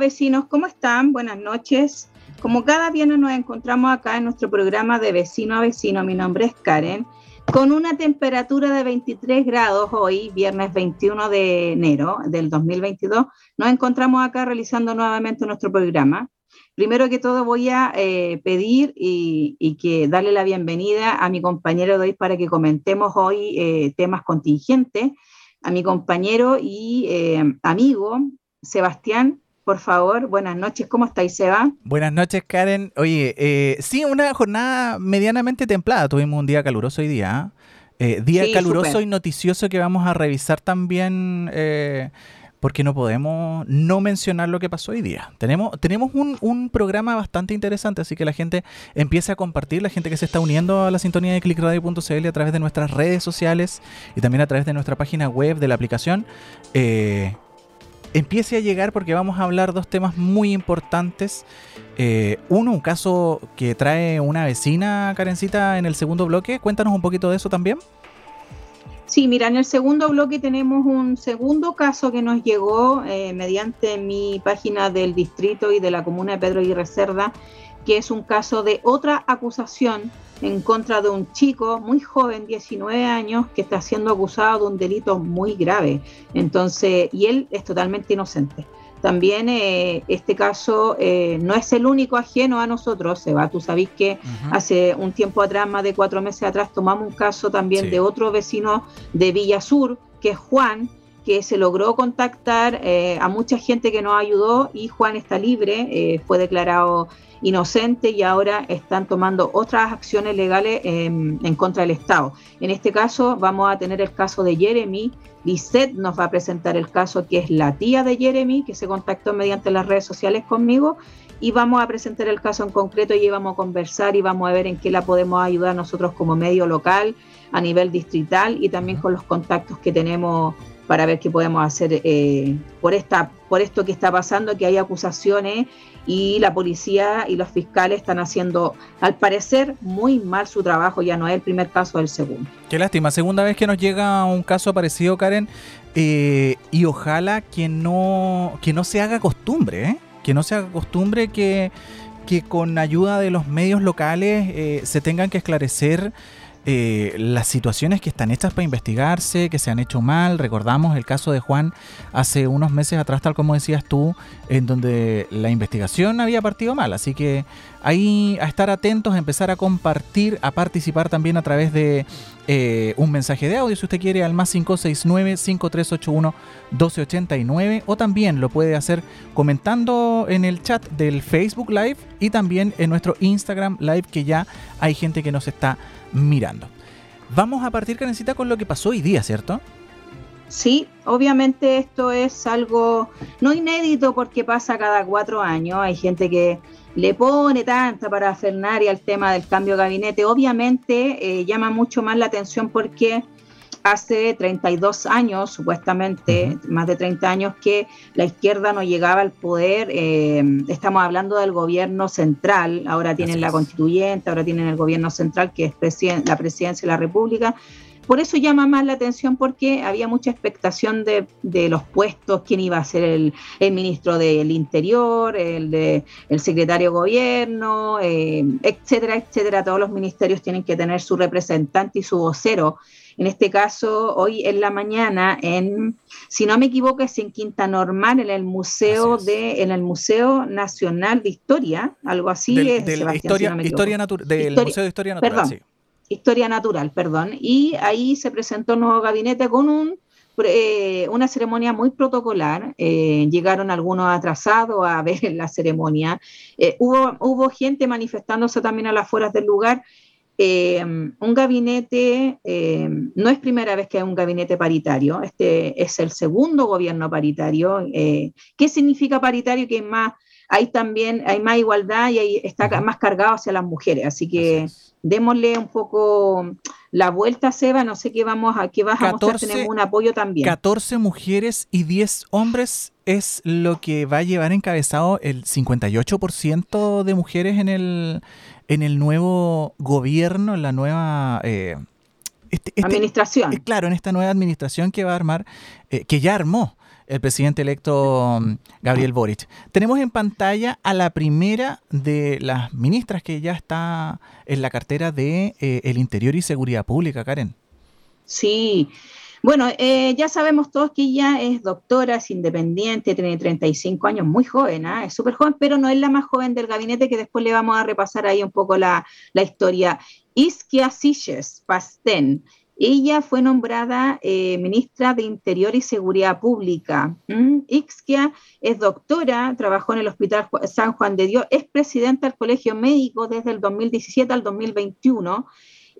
vecinos, ¿cómo están? Buenas noches. Como cada viernes nos encontramos acá en nuestro programa de vecino a vecino, mi nombre es Karen, con una temperatura de 23 grados hoy, viernes 21 de enero del 2022, nos encontramos acá realizando nuevamente nuestro programa. Primero que todo voy a eh, pedir y, que darle la bienvenida a mi compañero de hoy para que comentemos hoy eh, temas contingentes, a mi compañero y eh, amigo Sebastián por favor. Buenas noches, ¿cómo estáis, Seba? Buenas noches, Karen. Oye, eh, sí, una jornada medianamente templada. Tuvimos un día caluroso hoy día. ¿ah? Eh, día caluroso y noticioso que vamos a revisar también. Eh, porque no podemos no mencionar lo que pasó hoy día. Tenemos, tenemos un, un, programa bastante interesante, así que la gente empiece a compartir, la gente que se está uniendo a la sintonía de clickradio.cl a través de nuestras redes sociales y también a través de nuestra página web de la aplicación. Eh, empiece a llegar porque vamos a hablar dos temas muy importantes. Eh, uno, un caso que trae una vecina, Karencita, en el segundo bloque. Cuéntanos un poquito de eso también. Sí, mira, en el segundo bloque tenemos un segundo caso que nos llegó eh, mediante mi página del distrito y de la comuna de Pedro y Cerda, que es un caso de otra acusación en contra de un chico muy joven, 19 años, que está siendo acusado de un delito muy grave. Entonces, y él es totalmente inocente. También eh, este caso eh, no es el único ajeno a nosotros, Seba. Tú sabes que hace un tiempo atrás, más de cuatro meses atrás, tomamos un caso también de otro vecino de Villa Sur, que es Juan, que se logró contactar eh, a mucha gente que nos ayudó y Juan está libre, fue declarado inocente y ahora están tomando otras acciones legales en contra del Estado. En este caso vamos a tener el caso de Jeremy. Lisette nos va a presentar el caso que es la tía de Jeremy, que se contactó mediante las redes sociales conmigo y vamos a presentar el caso en concreto y vamos a conversar y vamos a ver en qué la podemos ayudar nosotros como medio local, a nivel distrital y también con los contactos que tenemos para ver qué podemos hacer eh, por, esta, por esto que está pasando, que hay acusaciones y la policía y los fiscales están haciendo, al parecer, muy mal su trabajo. Ya no es el primer caso, del segundo. Qué lástima, segunda vez que nos llega un caso parecido, Karen, eh, y ojalá que no, que no se haga costumbre, ¿eh? que no se haga costumbre que, que con ayuda de los medios locales se tengan que esclarecer eh, las situaciones que están hechas para investigarse, que se han hecho mal. Recordamos el caso de Juan hace unos meses atrás, tal como decías tú, en donde la investigación había partido mal. Así que ahí a estar atentos, a empezar a compartir, a participar también a través de eh, un mensaje de audio, si usted quiere, al más 569-5381-1289, o también lo puede hacer comentando en el chat del Facebook Live y también en nuestro Instagram Live, que ya hay gente que nos está mirando. Vamos a partir, Karencita, con lo que pasó hoy día, ¿cierto? Sí, obviamente esto es algo no inédito porque pasa cada cuatro años. Hay gente que le pone tanta para y al tema del cambio de gabinete. Obviamente eh, llama mucho más la atención porque hace 32 años, supuestamente, más de 30 años, que la izquierda no llegaba al poder. Eh, estamos hablando del gobierno central, ahora tienen la constituyente, ahora tienen el gobierno central, que es la presidencia de la República. Por eso llama más la atención porque había mucha expectación de, los puestos, quién iba a ser el, ministro del Interior, el, de, el secretario de Gobierno, eh, etcétera, etcétera. Todos los ministerios tienen que tener su representante y su vocero en este caso, hoy en la mañana, en, si no me equivoco, es en Quinta Normal, en el Museo de, en el Museo Nacional de Historia, algo así es, historia, del Museo de Historia Natural, perdón, Historia Natural, perdón. Y ahí se presentó un nuevo gabinete con un eh, una ceremonia muy protocolar. Eh, llegaron algunos atrasados a ver la ceremonia. Eh, hubo, hubo gente manifestándose también a las afueras del lugar eh, un gabinete, eh, no es primera vez que hay un gabinete paritario, este es el segundo gobierno paritario. Eh, ¿Qué significa paritario? Que más, hay también, hay más igualdad y está más cargado hacia las mujeres. Así que démosle un poco la vuelta, Seba, no sé qué vamos a, qué vas a mostrar, tenemos un apoyo también. 14 mujeres y 10 hombres es lo que va a llevar encabezado el 58% de mujeres en el en el nuevo gobierno, en la nueva... Eh, este, este, administración. Eh, claro, en esta nueva administración que va a armar, eh, que ya armó el presidente electo mm, Gabriel Boric. Tenemos en pantalla a la primera de las ministras que ya está en la cartera de eh, el Interior y Seguridad Pública, Karen. Sí, bueno, eh, ya sabemos todos que ella es doctora, es independiente, tiene 35 años, muy joven, ¿ah? es súper joven, pero no es la más joven del gabinete, que después le vamos a repasar ahí un poco la, la historia. Isquia Siches Pastén, ella fue nombrada eh, ministra de Interior y Seguridad Pública. ¿Mm? Es doctora, trabajó en el Hospital San Juan de Dios, es presidenta del Colegio Médico desde el 2017 al 2021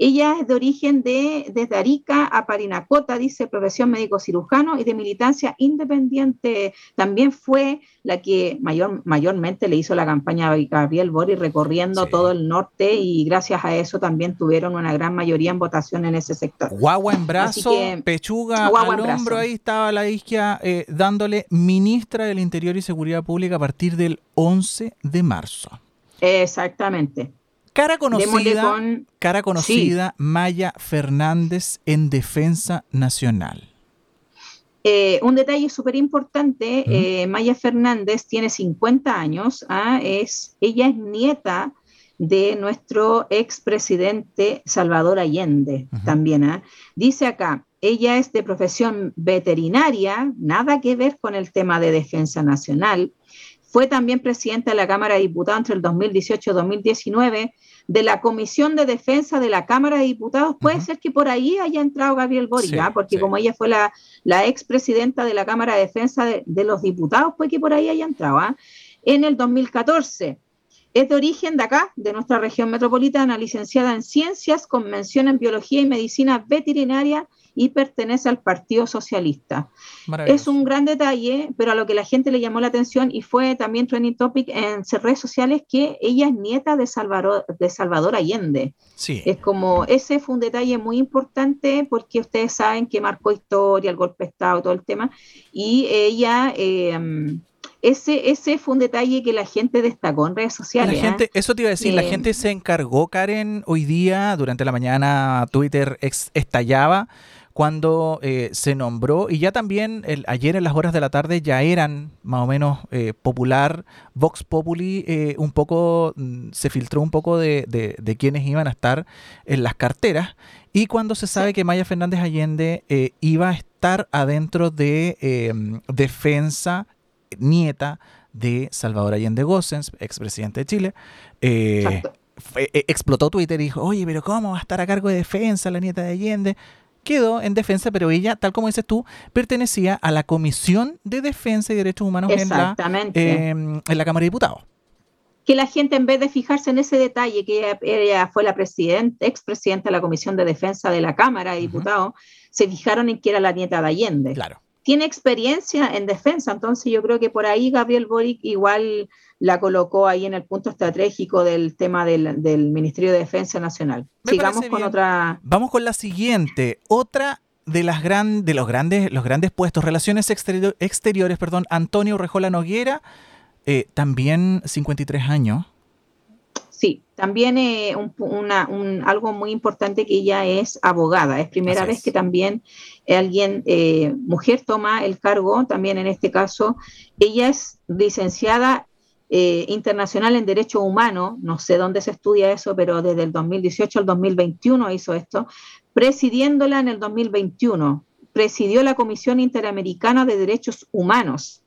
ella es de origen de, desde Arica a Parinacota, dice profesión médico cirujano y de militancia independiente. También fue la que mayor, mayormente le hizo la campaña a Gabriel Bori recorriendo todo el norte y gracias a eso también tuvieron una gran mayoría en votación en ese sector. Guagua en brazo, pechuga al hombro, ahí estaba la isquia eh, dándole ministra del Interior y Seguridad Pública a partir del 11 de marzo. Exactamente. Cara conocida, cara conocida Maya Fernández en Defensa Nacional. Eh, un detalle súper importante, eh, Maya Fernández tiene 50 años, ¿ah? es, ella es nieta de nuestro expresidente Salvador Allende también. ¿ah? Dice acá, ella es de profesión veterinaria, nada que ver con el tema de defensa nacional, fue también presidenta de la Cámara de Diputados entre el 2018 y 2019 de la Comisión de Defensa de la Cámara de Diputados. Puede ser que por ahí haya entrado Gabriel Boric, ¿ah? porque como ella fue la, la expresidenta de la Cámara de Defensa de, los Diputados, puede que por ahí haya entrado. ¿ah? En el 2014. Es de origen de acá, de nuestra región metropolitana, licenciada en Ciencias, con mención en Biología y Medicina Veterinaria y pertenece al Partido Socialista. Es un gran detalle, pero a lo que la gente le llamó la atención y fue también trending topic en redes sociales que ella es nieta de Salvador, de Salvador Allende. Sí. Es como, ese fue un detalle muy importante porque ustedes saben que marcó historia, el golpe de Estado, todo el tema, y ella... Eh, ese, ese fue un detalle que la gente destacó en redes sociales. La gente, Eso te iba a decir, la gente se encargó, Karen, hoy día, durante la mañana, Twitter estallaba cuando eh, se nombró y ya también el, ayer en las horas de la tarde ya eran más o menos eh, popular, Vox Populi eh, un poco, mm, se filtró un poco de, de, de, quienes iban a estar en las carteras y cuando se sabe que Maya Fernández Allende iba a estar adentro de defensa nieta de Salvador Allende Gossens, expresidente de Chile, explotó Twitter y dijo, oye, pero ¿cómo va a estar a cargo de defensa la nieta de Allende? Quedó en defensa, pero ella, tal como dices tú, pertenecía a la Comisión de Defensa y Derechos Humanos en la, em, en la Cámara de Diputados. Que la gente, en vez de fijarse en ese detalle, que ella, fue la presidenta, expresidenta de la Comisión de Defensa de la Cámara de Diputados, se fijaron en que era la nieta de Allende. Claro. Tiene experiencia en defensa, entonces yo creo que por ahí Gabriel Boric igual la colocó ahí en el punto estratégico del tema del, Ministerio de Defensa Nacional. Sigamos con otra. Vamos con la siguiente. Otra de las gran, de los grandes, los grandes puestos, relaciones exteriores, perdón, Antonio Rejola Noguera, eh, también 53 años. Sí, también eh, algo muy importante que ella es abogada. Es primera vez que también alguien, eh, mujer, toma el cargo, también en este caso. Ella es licenciada eh, internacional en Derecho Humano, no sé dónde se estudia eso, pero desde el 2018 al 2021 hizo esto, presidiéndola en el 2021, presidió la Comisión Interamericana de Derechos Humanos.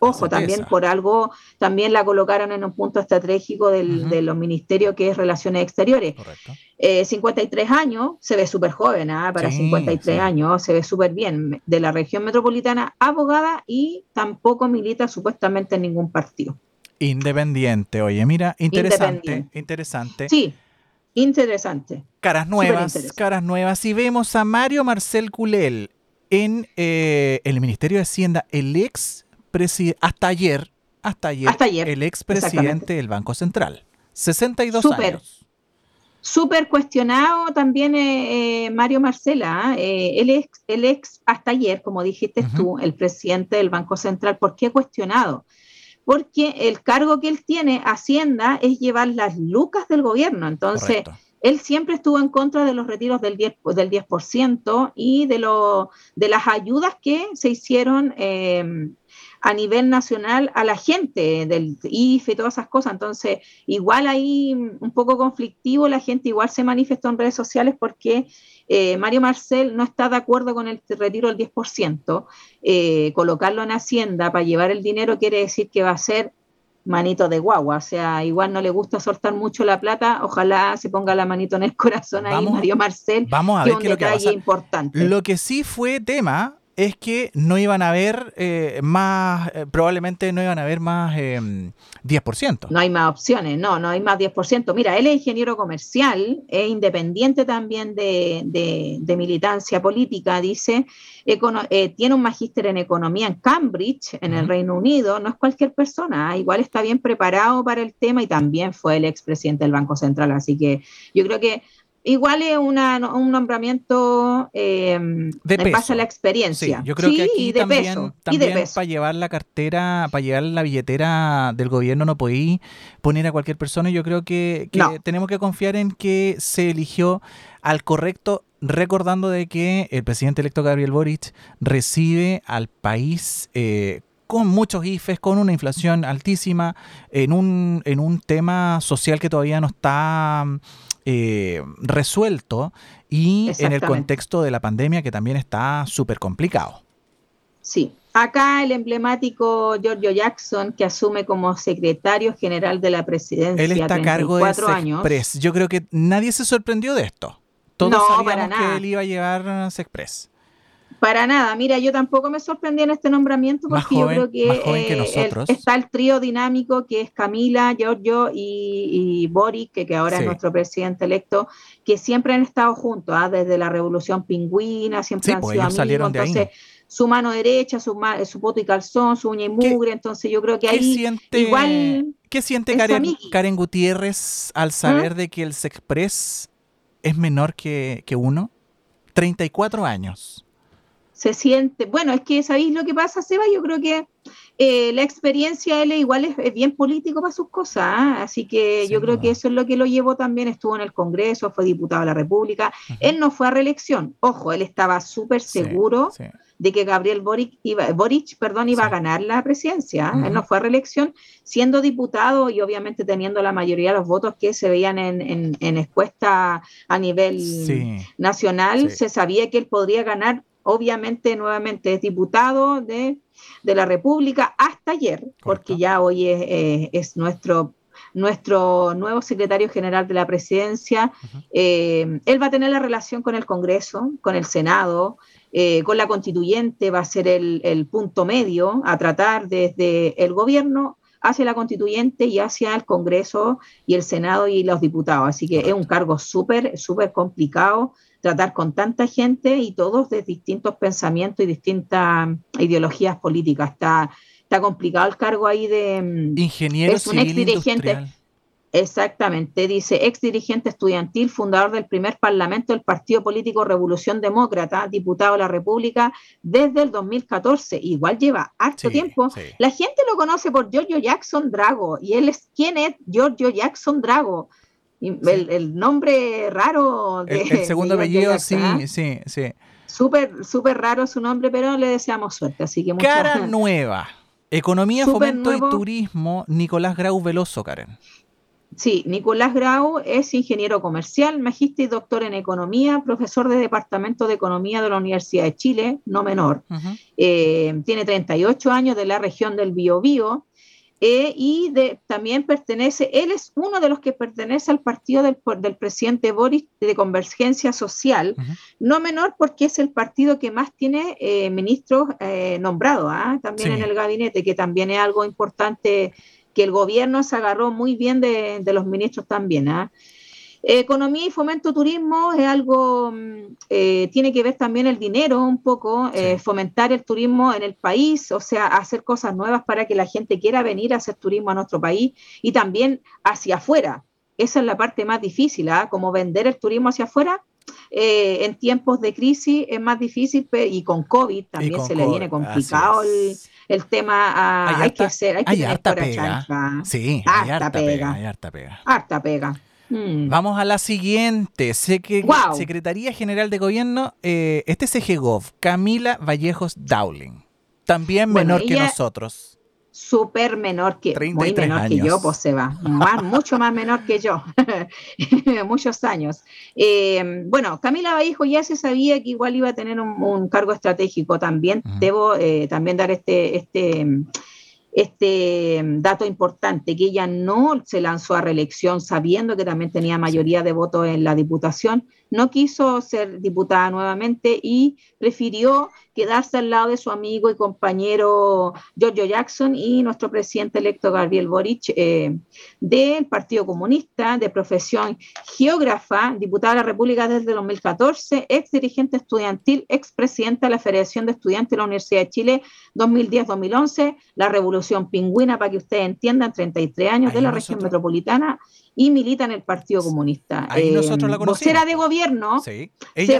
Ojo, también por algo, también la colocaron en un punto estratégico del, de los ministerios que es Relaciones Exteriores. 53 eh, años, se ve súper joven, ¿ah? para 53 años, se ve súper bien. De la región metropolitana, abogada y tampoco milita supuestamente en ningún partido. Independiente, oye, mira, interesante, interesante. Sí, interesante. Caras nuevas, caras nuevas. Y vemos a Mario Marcel Culel en eh, el Ministerio de Hacienda, el ex presidente, hasta ayer, hasta ayer, el ex presidente del Banco Central. 62 Super. años. Súper cuestionado también eh, eh, Mario Marcela, ¿ah? el, ex, el ex, hasta ayer, como dijiste tú, el presidente del Banco Central. ¿Por qué cuestionado? Porque el cargo que él tiene, Hacienda, es llevar las lucas del gobierno. Entonces, él siempre estuvo en contra de los retiros del 10%, del 10 y de, lo, de las ayudas que se hicieron eh, a nivel nacional a la gente del IFE y todas esas cosas. Entonces, igual ahí un poco conflictivo, la gente igual se manifestó en redes sociales porque eh, Mario Marcel no está de acuerdo con el retiro del 10%. Eh, colocarlo en Hacienda para llevar el dinero quiere decir que va a ser manito de guagua, o sea, igual no le gusta soltar mucho la plata, ojalá se ponga la manito en el corazón ahí Mario Marcel. Vamos a ver qué es lo que va importante. Lo que sí fue tema es que no iban a haber eh, más, eh, probablemente no iban a haber más 10%. Em, no hay más opciones, no, no hay más 10%. Mira, él es ingeniero comercial, es independiente también de, militancia política, dice, eh, tiene un magíster en economía en Cambridge, en el Reino Unido, no es cualquier persona, ¿ah? igual está bien preparado para el tema y también fue el expresidente del Banco Central, así que yo creo que igual es una, un nombramiento eh, de en base a la experiencia. yo creo que aquí también, para llevar la cartera, para llevar la billetera del gobierno no podí poner a cualquier persona. Yo creo que, tenemos que confiar en que se eligió al correcto, recordando de que el presidente electo Gabriel Boric recibe al país eh, con muchos IFES, con una inflación altísima, en un, en un tema social que todavía no está eh, resuelto y en el contexto de la pandemia que también está súper complicado. Sí, acá el emblemático Giorgio Jackson, que asume como secretario general de la presidencia. Él está a cargo de Sexpress. Yo creo que nadie se sorprendió de esto. Todos sabíamos que él iba a llegar a Sexpress. Para nada, mira, yo tampoco me sorprendí en este nombramiento porque yo creo que, eh, está el trío dinámico que es Camila, Giorgio y, Boris, que, ahora es nuestro presidente electo, que siempre han estado juntos, ¿ah? desde la Revolución Pingüina, siempre han pues, sido amigos, entonces su mano derecha, su, su poto y calzón, su uña y mugre, entonces yo creo que ahí siente, igual... ¿Qué siente Karen, Karen, Gutiérrez al saber ¿Ah? de que el Sexpress es menor que, que uno? 34 años se siente, bueno, es que sabéis lo que pasa, Seba, yo creo que eh, la experiencia él igual es, bien político para sus cosas, ¿ah? así que yo creo que eso es lo que lo llevó también, estuvo en el Congreso, fue diputado de la República, él no fue a reelección, ojo, él estaba súper seguro de que Gabriel Boric iba, Boric, perdón, iba a ganar la presidencia, ¿ah? él no fue a reelección, siendo diputado y obviamente teniendo la mayoría de los votos que se veían en, en, encuesta a nivel nacional, se sabía que él podría ganar obviamente nuevamente es diputado de, la República hasta ayer, porque ya hoy es, nuestro nuestro nuevo secretario general de la presidencia, eh, él va a tener la relación con el Congreso, con el Senado, eh, con la constituyente, va a ser el, el, punto medio a tratar desde el gobierno hacia la constituyente y hacia el Congreso y el Senado y los diputados. Así que es un cargo súper, súper complicado tratar con tanta gente y todos de distintos pensamientos y distintas ideologías políticas. Está, está complicado el cargo ahí de... Mm, Ingeniero es un ex dirigente. Exactamente, dice ex dirigente estudiantil, fundador del primer parlamento del Partido Político Revolución Demócrata, diputado de la República desde el 2014. Igual lleva harto tiempo. La gente lo conoce por Giorgio Jackson Drago y él es quién es Giorgio Jackson Drago. El, nombre raro de, el, segundo apellido, sí, ¿ah? sí, sí. Súper, súper raro su nombre, pero le deseamos suerte. Así que Cara nueva. Economía, fomento y turismo, Nicolás Grau Veloso, Karen. Sí, Nicolás Grau es ingeniero comercial, magíster y doctor en economía, profesor de Departamento de Economía de la Universidad de Chile, no menor. Eh, tiene 38 años de la región del Biobío eh, y de, también pertenece, él es uno de los que pertenece al partido del, del presidente Boris de Convergencia Social, no menor porque es el partido que más tiene eh, ministros eh, nombrados, ¿ah? también en el gabinete, que también es algo importante que el gobierno se agarró muy bien de, de los ministros también. Economía y fomento turismo es algo, mm, eh, tiene que ver también el dinero un poco, eh, fomentar el turismo en el país, o sea, hacer cosas nuevas para que la gente quiera venir a hacer turismo a nuestro país y también hacia afuera. Esa es la parte más difícil, ¿ah? como vender el turismo hacia afuera. Eh, en tiempos de crisis es más difícil y con COVID también se le viene complicado el, tema. hay, que hacer, hay que tener harta pega. Sí, harta, pega, harta pega. Harta pega. Mm. Vamos a la siguiente. Secretaría General de Gobierno, eh, este es CGGov, Camila Vallejos Dowling. También menor que nosotros. Súper menor que, muy menor que yo, pues se va. Más, mucho más menor que yo. Muchos años. Eh, bueno, Camila Vallejo ya se sabía que igual iba a tener un, cargo estratégico también. Debo eh, también dar este, este este mm, dato importante, que ella no se lanzó a reelección sabiendo que también tenía mayoría de votos en la diputación, no quiso ser diputada nuevamente y prefirió quedarse al lado de su amigo y compañero Giorgio Jackson y nuestro presidente electo Gabriel Boric eh, del Partido Comunista, de profesión geógrafa, diputada de la República desde 2014, ex dirigente estudiantil, ex presidenta de la Federación de Estudiantes de la Universidad de Chile 2010-2011, la Revolución Pingüina, para que ustedes entiendan, 33 años de la región metropolitana y milita en el Partido Comunista. Ahí nosotros la eh, vocera de gobierno, se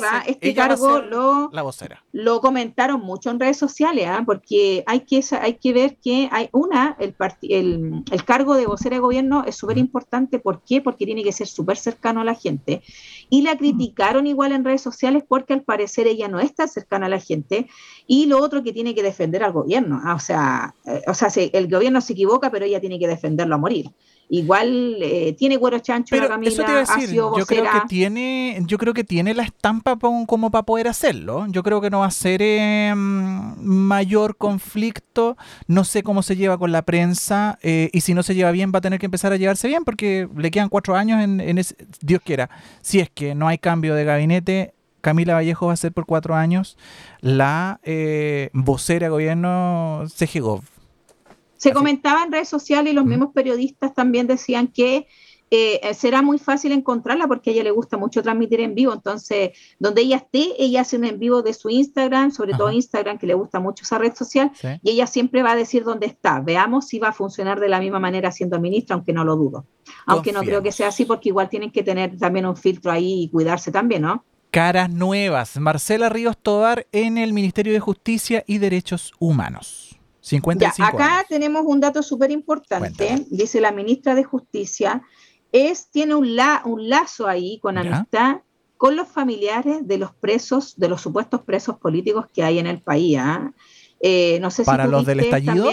va, este cargo lo, la vocera. lo comentaron mucho en redes sociales, ¿ah? porque hay que, hay que ver que hay una, el, el, el cargo de vocera de gobierno es súper importante, ¿por qué? Porque tiene que ser súper cercano a la gente. Y la criticaron igual en redes sociales porque al parecer ella no está cercana a la gente. Y lo otro que tiene que defender al gobierno, ¿ah? o sea, eh, o sea el gobierno se equivoca, pero ella tiene que defenderlo a morir. Igual eh, tiene cuero chancho la Camila, eso te decir, yo creo que tiene, yo creo que tiene la estampa como para poder hacerlo. Yo creo que no va a ser em, mayor conflicto. No sé cómo se lleva con la prensa eh, y si no se lleva bien va a tener que empezar a llevarse bien porque le quedan cuatro años en, ese, Dios quiera. Si es que no hay cambio de gabinete, Camila Vallejo va a ser por cuatro años la eh, vocera de gobierno CGGov. Se comentaba en redes sociales y los mismos periodistas también decían que eh, será muy fácil encontrarla porque a ella le gusta mucho transmitir en vivo. Entonces, donde ella esté, ella hace un en vivo de su Instagram, sobre todo Instagram, que le gusta mucho esa red social, y ella siempre va a decir dónde está. Veamos si va a funcionar de la misma manera siendo ministra, aunque no lo dudo. Aunque no creo que sea así porque igual tienen que tener también un filtro ahí y cuidarse también, ¿no? Caras nuevas. Marcela Ríos Tobar en el Ministerio de Justicia y Derechos Humanos acá tenemos un dato súper importante, dice la ministra de Justicia, es, tiene un, un lazo ahí con amistad con los familiares de los presos, de los supuestos presos políticos que hay en el país. ¿ah? Eh, no sé ¿Para los del estallido?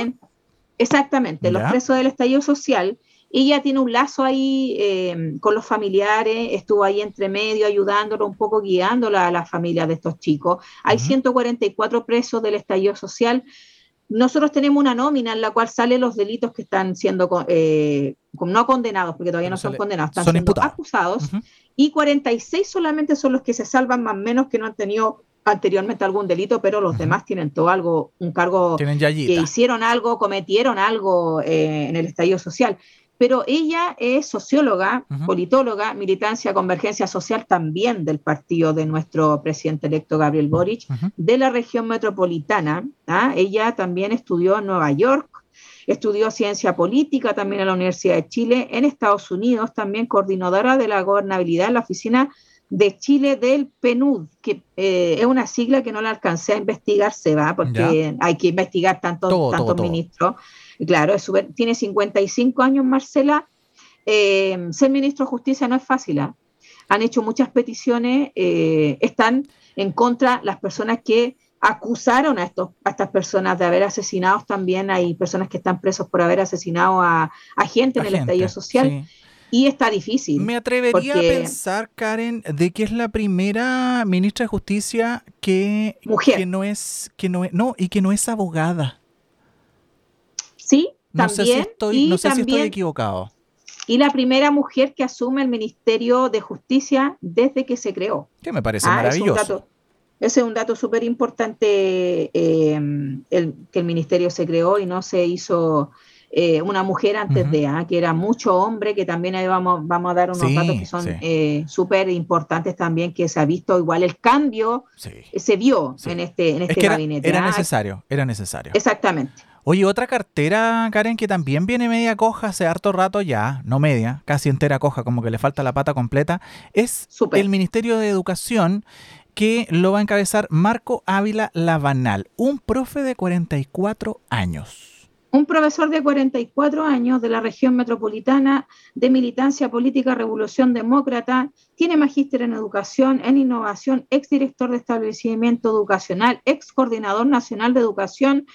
exactamente, los presos del estallido social. Ella tiene un lazo ahí eh, con los familiares, estuvo ahí entre medio ayudándolo, un poco guiándola a la familia de estos chicos. Hay 144 presos del estallido social nosotros tenemos una nómina en la cual salen los delitos que están siendo eh, no condenados, porque todavía no, son condenados, están siendo acusados, y 46 solamente son los que se salvan, más o menos que no han tenido anteriormente algún delito, pero los demás tienen todo algo, un cargo que hicieron algo, cometieron algo eh, en el estallido social pero ella es socióloga, politóloga, militancia, convergencia social también del partido de nuestro presidente electo Gabriel Boric, de la región metropolitana. ¿ah? Ella también estudió en Nueva York, estudió ciencia política también en la Universidad de Chile, en Estados Unidos, también coordinadora de la gobernabilidad en la oficina de Chile del PNUD, que eh, es una sigla que no la alcancé a investigar, se va, porque hay que investigar tantos tanto ministros. Claro, tiene 55 años Marcela. Eh, ser ministro de Justicia no es fácil. ¿ah? Han hecho muchas peticiones, eh, están en contra las personas que acusaron a, estos, a estas personas de haber asesinado también. Hay personas que están presos por haber asesinado a, gente en el estallido social. Y está difícil. Me atrevería a pensar, Karen, de que es la primera ministra de Justicia que, que no es, que no es, no, y que no es abogada. Sí, no también. Sé si estoy, no sé si estoy equivocado. Y la primera mujer que asume el Ministerio de Justicia desde que se creó. Que me parece maravilloso. ese es un dato súper importante em, el, que el ministerio se creó y no se hizo eh, una mujer antes de, ¿ah? que era mucho hombre, que también ahí vamos, vamos a dar unos datos que son eh, súper importantes también, que se ha visto igual el cambio, se vio en este, en este gabinete. Era, era ¿ah? necesario, era necesario. Exactamente. Oye, otra cartera, Karen, que también viene media coja hace harto rato ya, no media, casi entera coja, como que le falta la pata completa, es el Ministerio de Educación que lo va a encabezar Marco Ávila Lavanal, un profe de 44 años. un profesor de 44 años de la región metropolitana de militancia política Revolución Demócrata, tiene magíster en educación, en innovación, exdirector de establecimiento educacional, ex coordinador nacional de educación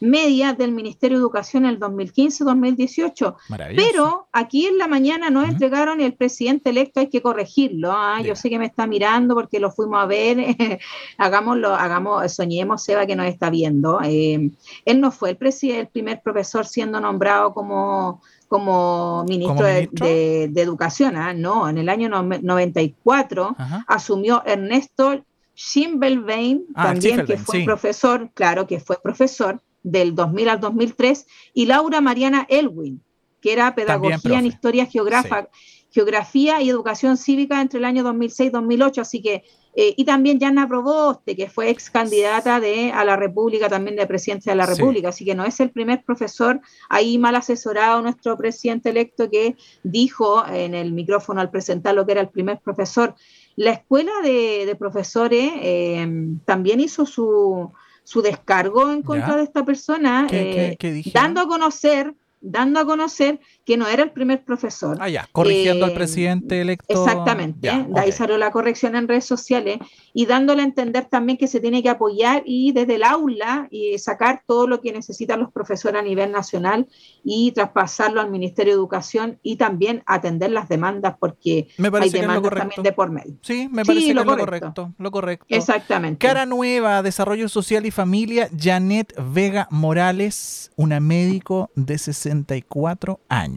media del Ministerio de Educación en el 2015-2018. Pero aquí en la mañana nos entregaron el presidente electo, hay que corregirlo. ¿ah? Yo sé que me está mirando porque lo fuimos a ver. Hagámoslo, hagamos, soñemos, Seba, que nos está viendo. Eh, él no fue el, el primer profesor siendo nombrado como como ministro, De, Educación, ¿ah? no, en el año 94 asumió Ernesto Schimmelbein, ah, también que fue profesor, claro que fue profesor del 2000 al 2003, y Laura Mariana Elwin, que era pedagogía en historia geográfica, geografía y educación cívica entre el año 2006 y 2008, así que eh, y también Jana Proboste, que fue ex candidata de, a la República, también de presidencia de la República. Así que no es el primer profesor ahí mal asesorado, nuestro presidente electo, que dijo en el micrófono al presentar lo que era el primer profesor. La escuela de, profesores eh, también hizo su, su descargo en contra de esta persona, eh, dando a conocer dando a conocer que no era el primer profesor. Ah, ya, corrigiendo al eh, presidente electo. Exactamente, de ahí salió la corrección en redes sociales y dándole a entender también que se tiene que apoyar y desde el aula y sacar todo lo que necesitan los profesores a nivel nacional y traspasarlo al Ministerio de Educación y también atender las demandas porque hay demandas también de por medio. Sí, me parece que lo, es correcto. lo correcto. Exactamente. Cara nueva, Desarrollo Social y Familia, Janet Vega Morales, una médico de 64 años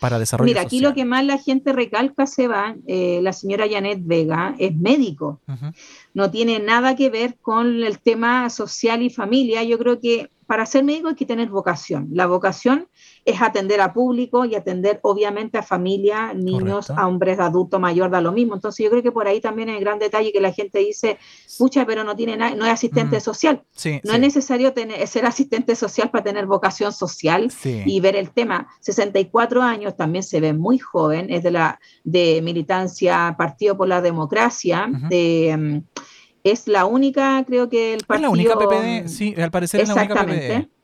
para desarrollo Mira, aquí lo que más la gente recalca, se va, eh, la señora Janet Vega es médico. No tiene nada que ver con el tema social y familia. Yo creo que para ser médico hay que tener vocación. La vocación es atender a público y atender obviamente a familia, niños, a hombres, adultos, mayor, da lo mismo. Entonces yo creo que por ahí también es el gran detalle que la gente dice, pucha, pero no tiene no es asistente mm. social. no es necesario tener, ser asistente social para tener vocación social y ver el tema. 64 años también se ve muy joven, es de la de militancia Partido por la Democracia, de mm, es la única, creo que el partido... Es la única PPD, sí, al parecer es la única PPD.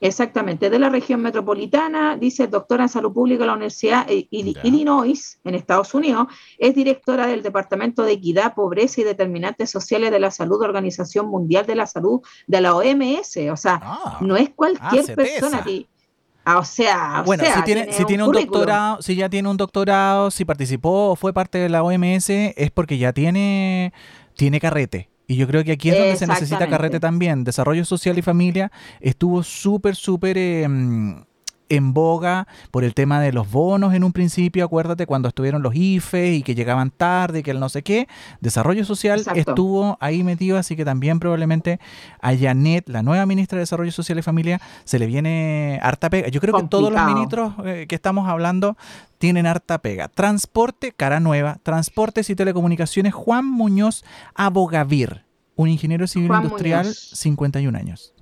Exactamente, de la región metropolitana, dice doctora en salud pública de la Universidad de Illinois, en Estados Unidos, es directora del Departamento de Equidad, Pobreza y Determinantes Sociales de la Salud, Organización Mundial de la Salud, de la OMS. O sea, ah. no es cualquier ah, persona que... Ah, o sea, bueno, si tiene, si tiene un, doctorado, si ya tiene un doctorado, si participó o fue parte de la OMS, es porque ya tiene tiene carrete. Y yo creo que aquí es donde se necesita carrete también. Desarrollo social y familia estuvo súper, súper em, en boga por el tema de los bonos en un principio, acuérdate cuando estuvieron los IFE y que llegaban tarde, que el no sé qué. Desarrollo social estuvo ahí metido, así que también probablemente a Janet, la nueva ministra de Desarrollo Social y Familia, se le viene harta pega. Yo creo que todos los ministros eh, que estamos hablando tienen harta pega. Transporte, cara nueva. Transportes y telecomunicaciones, Juan Muñoz Abogavir, un ingeniero civil industrial, 51 años.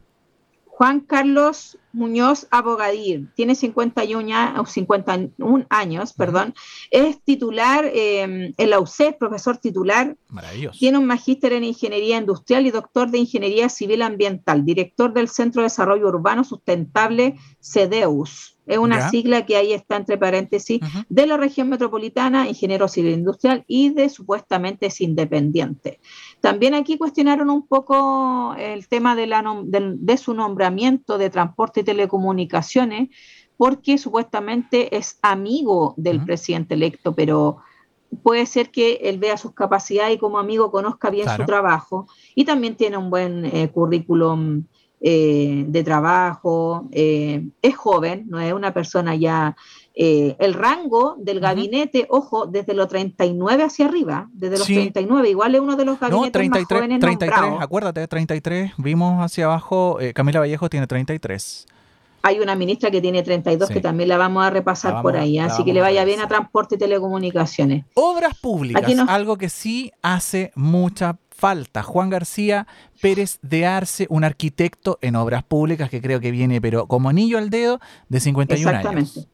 Juan Carlos Muñoz Abogadir, tiene 51, 51 años, perdón, es titular eh, en la UCED, profesor titular. Maravilloso. Tiene un magíster en Ingeniería Industrial y doctor de Ingeniería Civil Ambiental, director del Centro de Desarrollo Urbano Sustentable, CEDEUS. Es una sigla que ahí está entre paréntesis, de la región metropolitana, ingeniero civil industrial y de supuestamente es independiente. También aquí cuestionaron un poco el tema de, la de, su nombramiento de transporte y telecomunicaciones, porque supuestamente es amigo del presidente electo, pero puede ser que él vea sus capacidades y como amigo conozca bien su trabajo y también tiene un buen eh, currículum eh, de trabajo, eh, es joven, no es una persona ya... Eh, el rango del gabinete, ojo, desde los 39 hacia arriba, desde los 39, igual es uno de los gabinetes no, 33, más jóvenes 33, acuérdate, 33, vimos hacia abajo, Camila Vallejo tiene 33. Hay una ministra que tiene 32 que también la vamos a repasar por ahí, así que le vaya bien a transporte y telecomunicaciones. Obras públicas, algo que sí hace mucha falta. Juan García Pérez de Arce, un arquitecto en obras públicas que creo que viene, pero como anillo al dedo, de 51 Exactamente. años.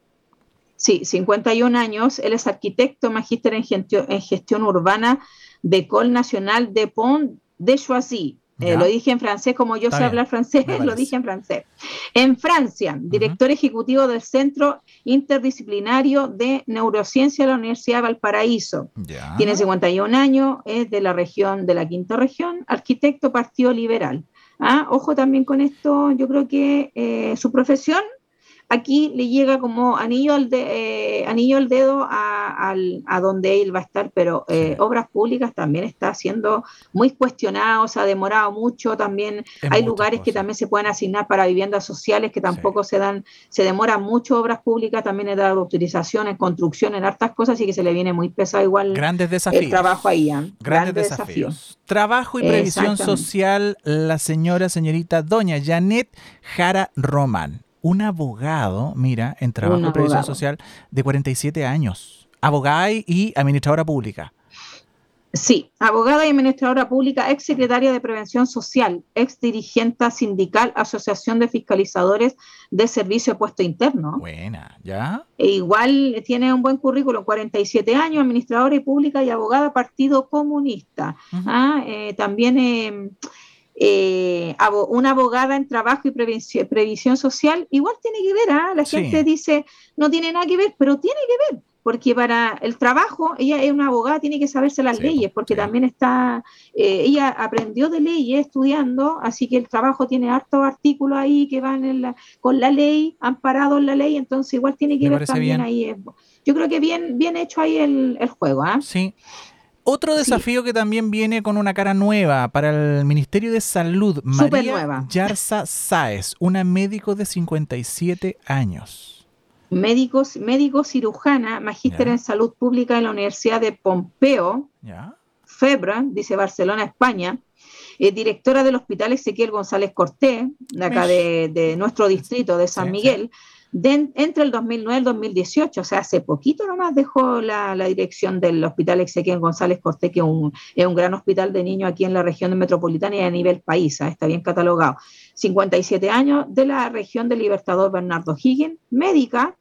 Sí, 51 años. Él es arquitecto, magíster en, gestión, urbana de Col Nacional de Pont de Choisy. Eh, lo dije en francés, como yo sé hablar francés, lo dije en francés. En Francia, director ejecutivo del Centro Interdisciplinario de Neurociencia de la Universidad de Valparaíso. Tiene 51 años, es de la región, de la quinta región, arquitecto Partido Liberal. Ah, ojo también con esto, yo creo que eh, su profesión aquí le llega como anillo al, de, eh, anillo al dedo a, donde él va a estar, pero eh, obras públicas también está siendo muy cuestionado, se ha demorado mucho, también hay lugares que también se pueden asignar para viviendas sociales que tampoco se dan, se demoran mucho obras públicas, también he dado utilización, en construcción, en hartas cosas, y que se le viene muy pesado igual Grandes desafíos. el trabajo ahí. ¿eh? Grandes, desafíos. Trabajo y previsión social, la señora, señorita doña Janet Jara Román un abogado, mira, en trabajo y previsión social de 47 años, abogada y administradora pública. Sí, abogada y administradora pública, ex secretaria de Prevención Social, ex dirigente sindical, Asociación de Fiscalizadores de Servicio de Puesto Interno. Buena, ¿ya? E igual tiene un buen currículum, 47 años, administradora y pública y abogada, Partido Comunista. Ah, eh, también eh, eh, una abogada en trabajo y previsión, social, igual tiene que ver, ¿ah? la gente dice, no tiene nada que ver, pero tiene que ver, porque para el trabajo, ella es una abogada, tiene que saberse las leyes, porque también está, eh, ella aprendió de leyes estudiando, así que el trabajo tiene hartos artículos ahí que van con la ley, amparado en la ley, entonces igual tiene que ver también ahí. Eh, yo creo que bien, bien hecho ahí el, juego. ¿ah? Sí. Otro desafío que también viene con una cara nueva para el Ministerio de Salud, María Yarza Sáez, una médico de 57 años. Médico, médico cirujana, magíster en salud pública en la Universidad de Pompeo, Febra, dice Barcelona, España, eh, directora del Hospital Ezequiel González Cortés, de acá de, nuestro distrito de San Miguel, entre el 2009 y el 2018, o sea, hace poquito nomás dejó la, dirección del Hospital Ezequiel González Cortés, que es un gran hospital de niños aquí en la región metropolitana y a nivel país, ¿ah? está bien catalogado. 57 años de la región del Libertador Bernardo Higgins, médica,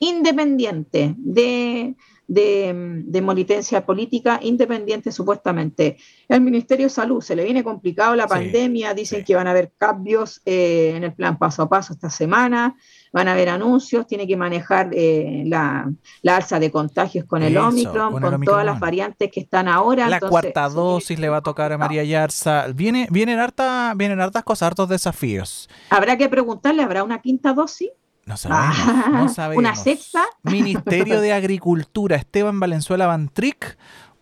independiente de, de, de política, independiente supuestamente. El Ministerio de Salud se le viene complicado la pandemia, dicen que van a haber cambios eh, en el plan paso a paso esta semana van a haber anuncios, tiene que manejar eh, la, alza de contagios con el Omicron, con, todas las variantes que están ahora. La cuarta dosis le va a tocar a María Yarza. Viene, vienen, harta, vienen hartas cosas, hartos desafíos. Habrá que preguntarle, ¿habrá una quinta dosis? No sabemos, no sabemos. ¿Una sexta? Ministerio de Agricultura, Esteban Valenzuela Bantric,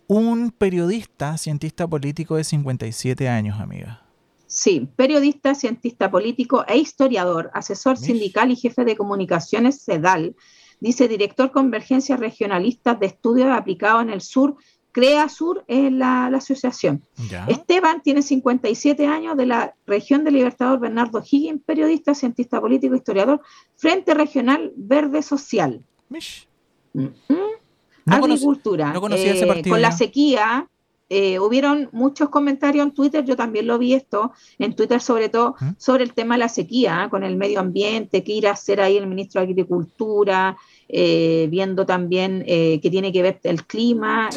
un periodista, cientista político de 57 años, amiga. Sí, periodista, cientista político e historiador, asesor sindical y jefe de comunicaciones CEDAL. Dice director Convergencia Regionalista de Estudios Aplicados en el Sur. Crea Sur es la, asociación. Esteban tiene 57 años de la región de Libertador Bernardo Higgins, periodista, cientista político, historiador, Frente Regional Verde Social. Agricultura. Eh, con la sequía, eh, hubieron muchos comentarios en Twitter, yo también lo vi esto, en Twitter sobre todo, ¿Mm? sobre el tema de la sequía, ¿ah? con el medio ambiente, qué irá a hacer ahí el ministro de Agricultura, eh, viendo también eh, que tiene que ver el clima,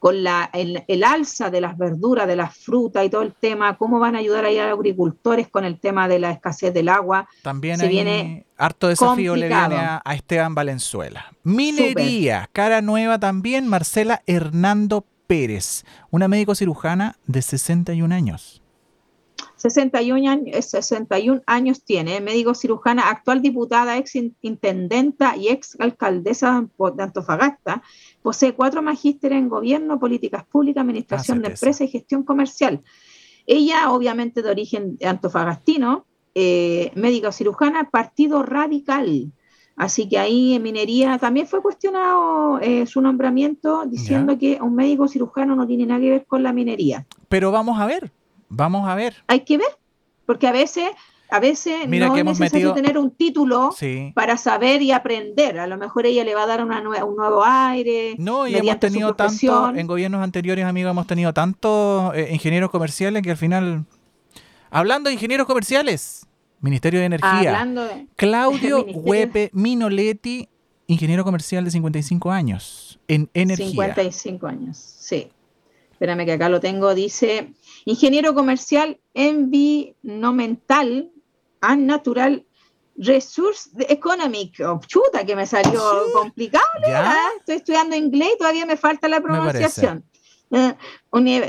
con la, el, alza de las verduras, de las frutas y todo el tema, cómo van a ayudar ahí a los agricultores con el tema de la escasez del agua. También Se viene harto desafío le viene a, Esteban Valenzuela. Minería, cara nueva también, Marcela Hernando Pérez, una médico cirujana de 61 años. 61 años, 61 años tiene, médico cirujana, actual diputada, ex intendenta y ex alcaldesa de Antofagasta. Posee cuatro magísteres en gobierno, políticas públicas, administración de empresas y gestión comercial. Ella, obviamente de origen antofagastino, eh, médico cirujana, partido radical. Así que ahí en minería también fue cuestionado eh, su nombramiento diciendo que un médico cirujano no tiene nada que ver con la minería. Pero vamos a ver, vamos a ver. Hay que ver, porque a veces, a veces no es necesario tener un título para saber y aprender. A lo mejor ella le va a dar una un nuevo aire. No, y hemos tenido tanto, en gobiernos anteriores, amigos, hemos tenido tantos eh, ingenieros comerciales que al final, hablando de ingenieros comerciales, Ministerio de Energía. Claudio Huepe Minoletti, ingeniero comercial de 55 años en energía. 55 años, sí. espérame que acá lo tengo, dice, ingeniero comercial environmental and natural resource economic. Oh, chuta, que me salió complicado. Estoy estudiando inglés y todavía me falta la pronunciación. Eh,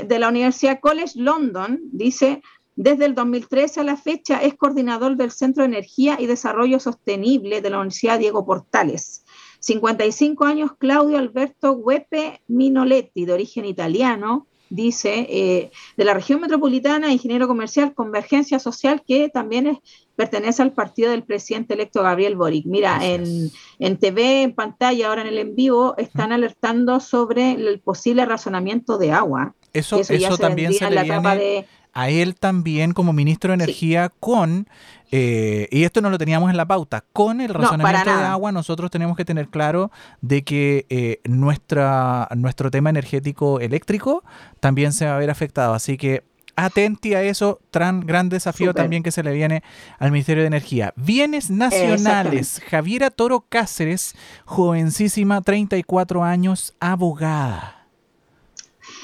de la Universidad College London, dice, desde el 2013 a la fecha es coordinador del Centro de Energía y Desarrollo Sostenible de la Universidad Diego Portales. 55 años, Claudio Alberto Huepe Minoletti, de origen italiano, dice, eh, de la región metropolitana, ingeniero comercial, convergencia social, que también pertenece al partido del presidente electo Gabriel Boric. Mira, en, en, TV, en pantalla, ahora en el en vivo, están alertando sobre el posible razonamiento de agua. Eso, eso, también se le viene a él también como ministro de Energía con, eh, y esto no lo teníamos en la pauta, con el razonamiento de agua nosotros tenemos que tener claro de que eh, nuestra, nuestro tema energético eléctrico también se va a ver afectado. Así que atenti a eso, gran, gran desafío también que se le viene al Ministerio de Energía. Bienes nacionales, Javiera Toro Cáceres, jovencísima, 34 años, abogada.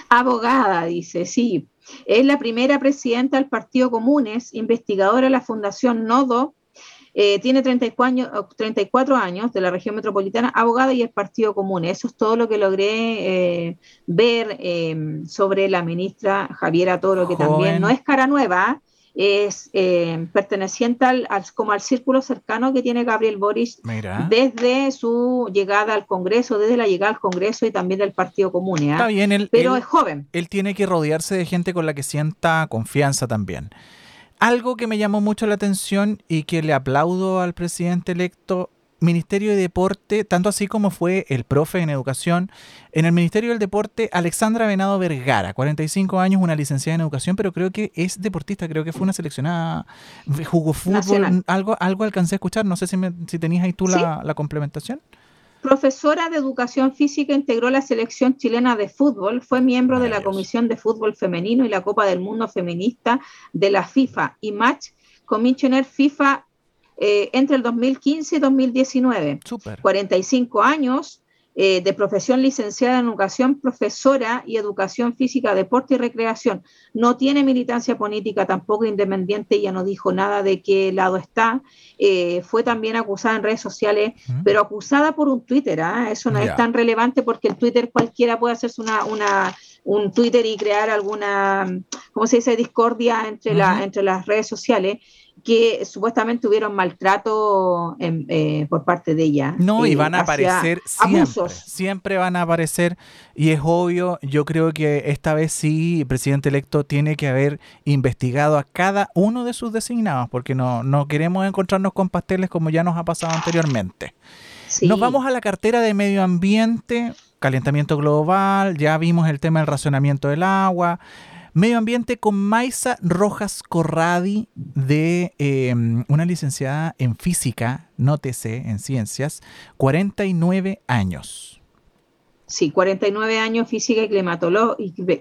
Abogada, dice, sí, es la primera presidenta del Partido Comunes, investigadora de la Fundación Nodo. Eh, tiene 34 años, 34 años de la región metropolitana, abogada y el Partido Comunes. Eso es todo lo que logré eh, ver eh, sobre la ministra Javiera Toro, que también no es cara nueva, es eh, perteneciente al, como al círculo cercano que tiene Gabriel Boris desde su llegada al Congreso, desde la llegada al Congreso y también del Partido Común. ¿eh? Está bien, pero es joven. Él tiene que rodearse de gente con la que sienta confianza también. Algo que me llamó mucho la atención y que le aplaudo al presidente electo Ministerio de Deporte, tanto así como fue el profe en educación. En el Ministerio del Deporte, Alexandra Venado Vergara, 45 años, una licenciada en educación, pero creo que es deportista, creo que fue una seleccionada, jugó fútbol, algo, algo alcancé a escuchar, no sé si, si tenías ahí tú la, complementación. Profesora de Educación Física, integró la selección chilena de fútbol, fue miembro de la Comisión de Fútbol Femenino y la Copa del Mundo Feminista de la FIFA y Match Commissioner FIFA eh, entre el 2015 y 2019. 45 años eh, de profesión licenciada en educación, profesora y educación física, deporte y recreación. No tiene militancia política, tampoco independiente, ella no dijo nada de qué lado está. Eh, fue también acusada en redes sociales, pero acusada por un Twitter. ¿ah? Eso no es tan relevante porque el Twitter cualquiera puede hacerse una, una un Twitter y crear alguna, ¿cómo se dice?, discordia entre, la, entre las redes sociales que supuestamente tuvieron maltrato eh, por parte de ella. No, y van a aparecer siempre, siempre van a aparecer y es obvio, yo creo que esta vez sí, el presidente electo tiene que haber investigado a cada uno de sus designados, porque no, no queremos encontrarnos con pasteles como ya nos ha pasado anteriormente. Nos vamos a la cartera de medio ambiente, calentamiento global, ya vimos el tema del racionamiento del agua, Medio Ambiente con Maisa Rojas Corradi, de em, una licenciada en física, nótese, en ciencias, 49 años. Sí, 49 años, física y,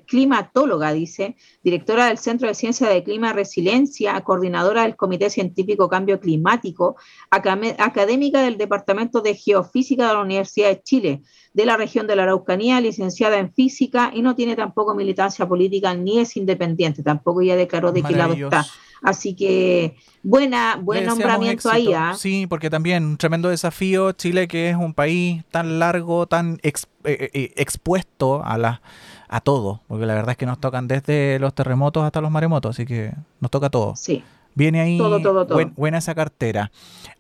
climatóloga, dice, directora del Centro de Ciencia de Clima Resiliencia, coordinadora del Comité Científico Cambio Climático, académica del Departamento de Geofísica de la Universidad de Chile, de la región de la Araucanía, licenciada en física y no tiene tampoco militancia política ni es independiente, tampoco ya declaró de qué lado está. Así que buena, buen nombramiento ahí. ¿ah? Sí, porque también un tremendo desafío. Chile, que es un país tan largo, tan eh, eh, eh, expuesto a la, a todo, porque la verdad es que nos tocan desde los terremotos hasta los maremotos, así que nos toca todo. Sí. Viene ahí buena esa cartera.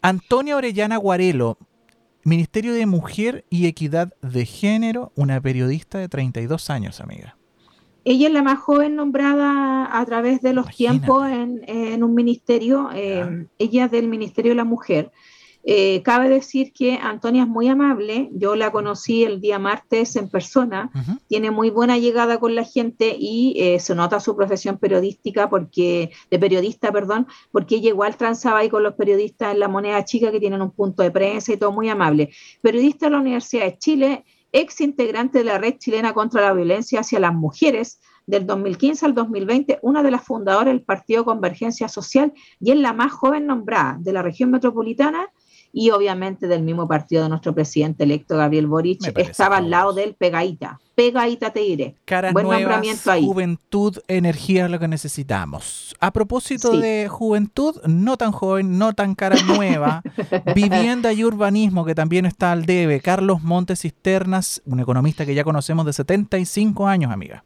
Antonia Orellana Guarelo, Ministerio de Mujer y Equidad de Género, una periodista de 32 años, amiga. Ella es la más joven nombrada a través de los tiempos en, un ministerio. Eh, ella es del Ministerio de la Mujer. Eh, cabe decir que Antonia es muy amable, yo la conocí el día martes en persona, tiene muy buena llegada con la gente y eh, se nota su profesión periodística porque, de periodista, perdón, porque ella igual transaba ahí con los periodistas en la moneda chica que tienen un punto de prensa y todo muy amable. Periodista de la Universidad de Chile, ex integrante de la Red Chilena contra la Violencia hacia las Mujeres, del 2015 al 2020, una de las fundadoras del Partido Convergencia Social y es la más joven nombrada de la región metropolitana y obviamente del mismo partido de nuestro presidente electo Gabriel Boric, estaba al lado del pegadita. Pegadita te diré. Caras Buen nombramiento ahí. Juventud, energía es lo que necesitamos. A propósito de juventud, no tan joven, no tan cara nueva, vivienda y urbanismo que también está al debe. Carlos Montes Cisternas, un economista que ya conocemos de 75 años, amiga.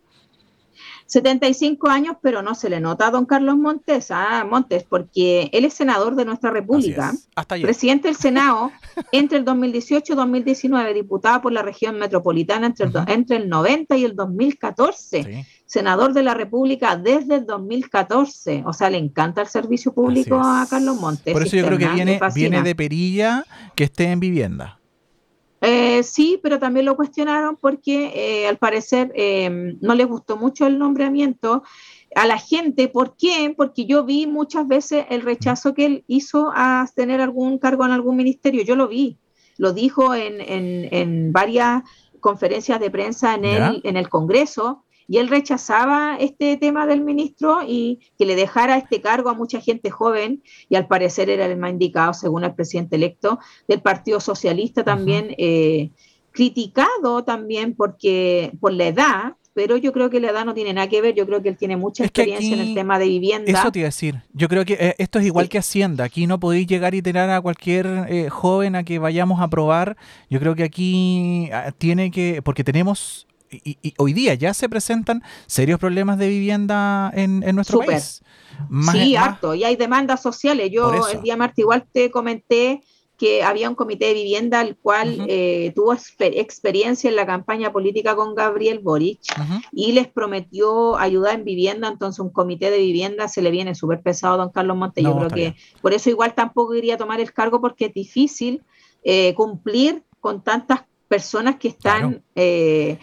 75 años, pero no se le nota a don Carlos Montes, ah, Montes, porque él es senador de nuestra República, presidente del Senado entre el 2018 y 2019, diputado por la región metropolitana entre, el, entre el 90 y el 2014. Senador de la República desde el 2014. O sea, le encanta el servicio público a Carlos Montes. Por eso yo creo que viene, viene de perilla que esté en vivienda. Eh, sí, pero también lo cuestionaron porque eh, al parecer eh, no les gustó mucho el nombramiento a la gente. ¿Por qué? Porque yo vi muchas veces el rechazo que él hizo a tener algún cargo en algún ministerio. Yo lo vi, lo dijo en, en, varias conferencias de prensa en el, en el Congreso y él rechazaba este tema del ministro y que le dejara este cargo a mucha gente joven y al parecer era el más indicado, según el presidente electo del Partido Socialista también, eh, criticado también porque por la edad, pero yo creo que la edad no tiene nada que ver, yo creo que él tiene mucha experiencia en el tema de vivienda. Eso te iba a decir, yo creo que eh, esto es igual que Hacienda, aquí no podéis llegar y tirar a cualquier eh, joven a que vayamos a probar, yo creo que aquí ah, tiene que, porque tenemos y, hoy día ya se presentan serios problemas de vivienda en, nuestro país. sí, harto, y hay demandas sociales. Yo el día martes igual te comenté que había un comité de vivienda el cual eh, tuvo experiencia en la campaña política con Gabriel Boric y les prometió ayuda en vivienda, entonces un comité de vivienda se le viene súper pesado a don Carlos Monte. Yo creo que por eso igual tampoco iría a tomar el cargo porque es difícil eh, cumplir con tantas personas que están eh,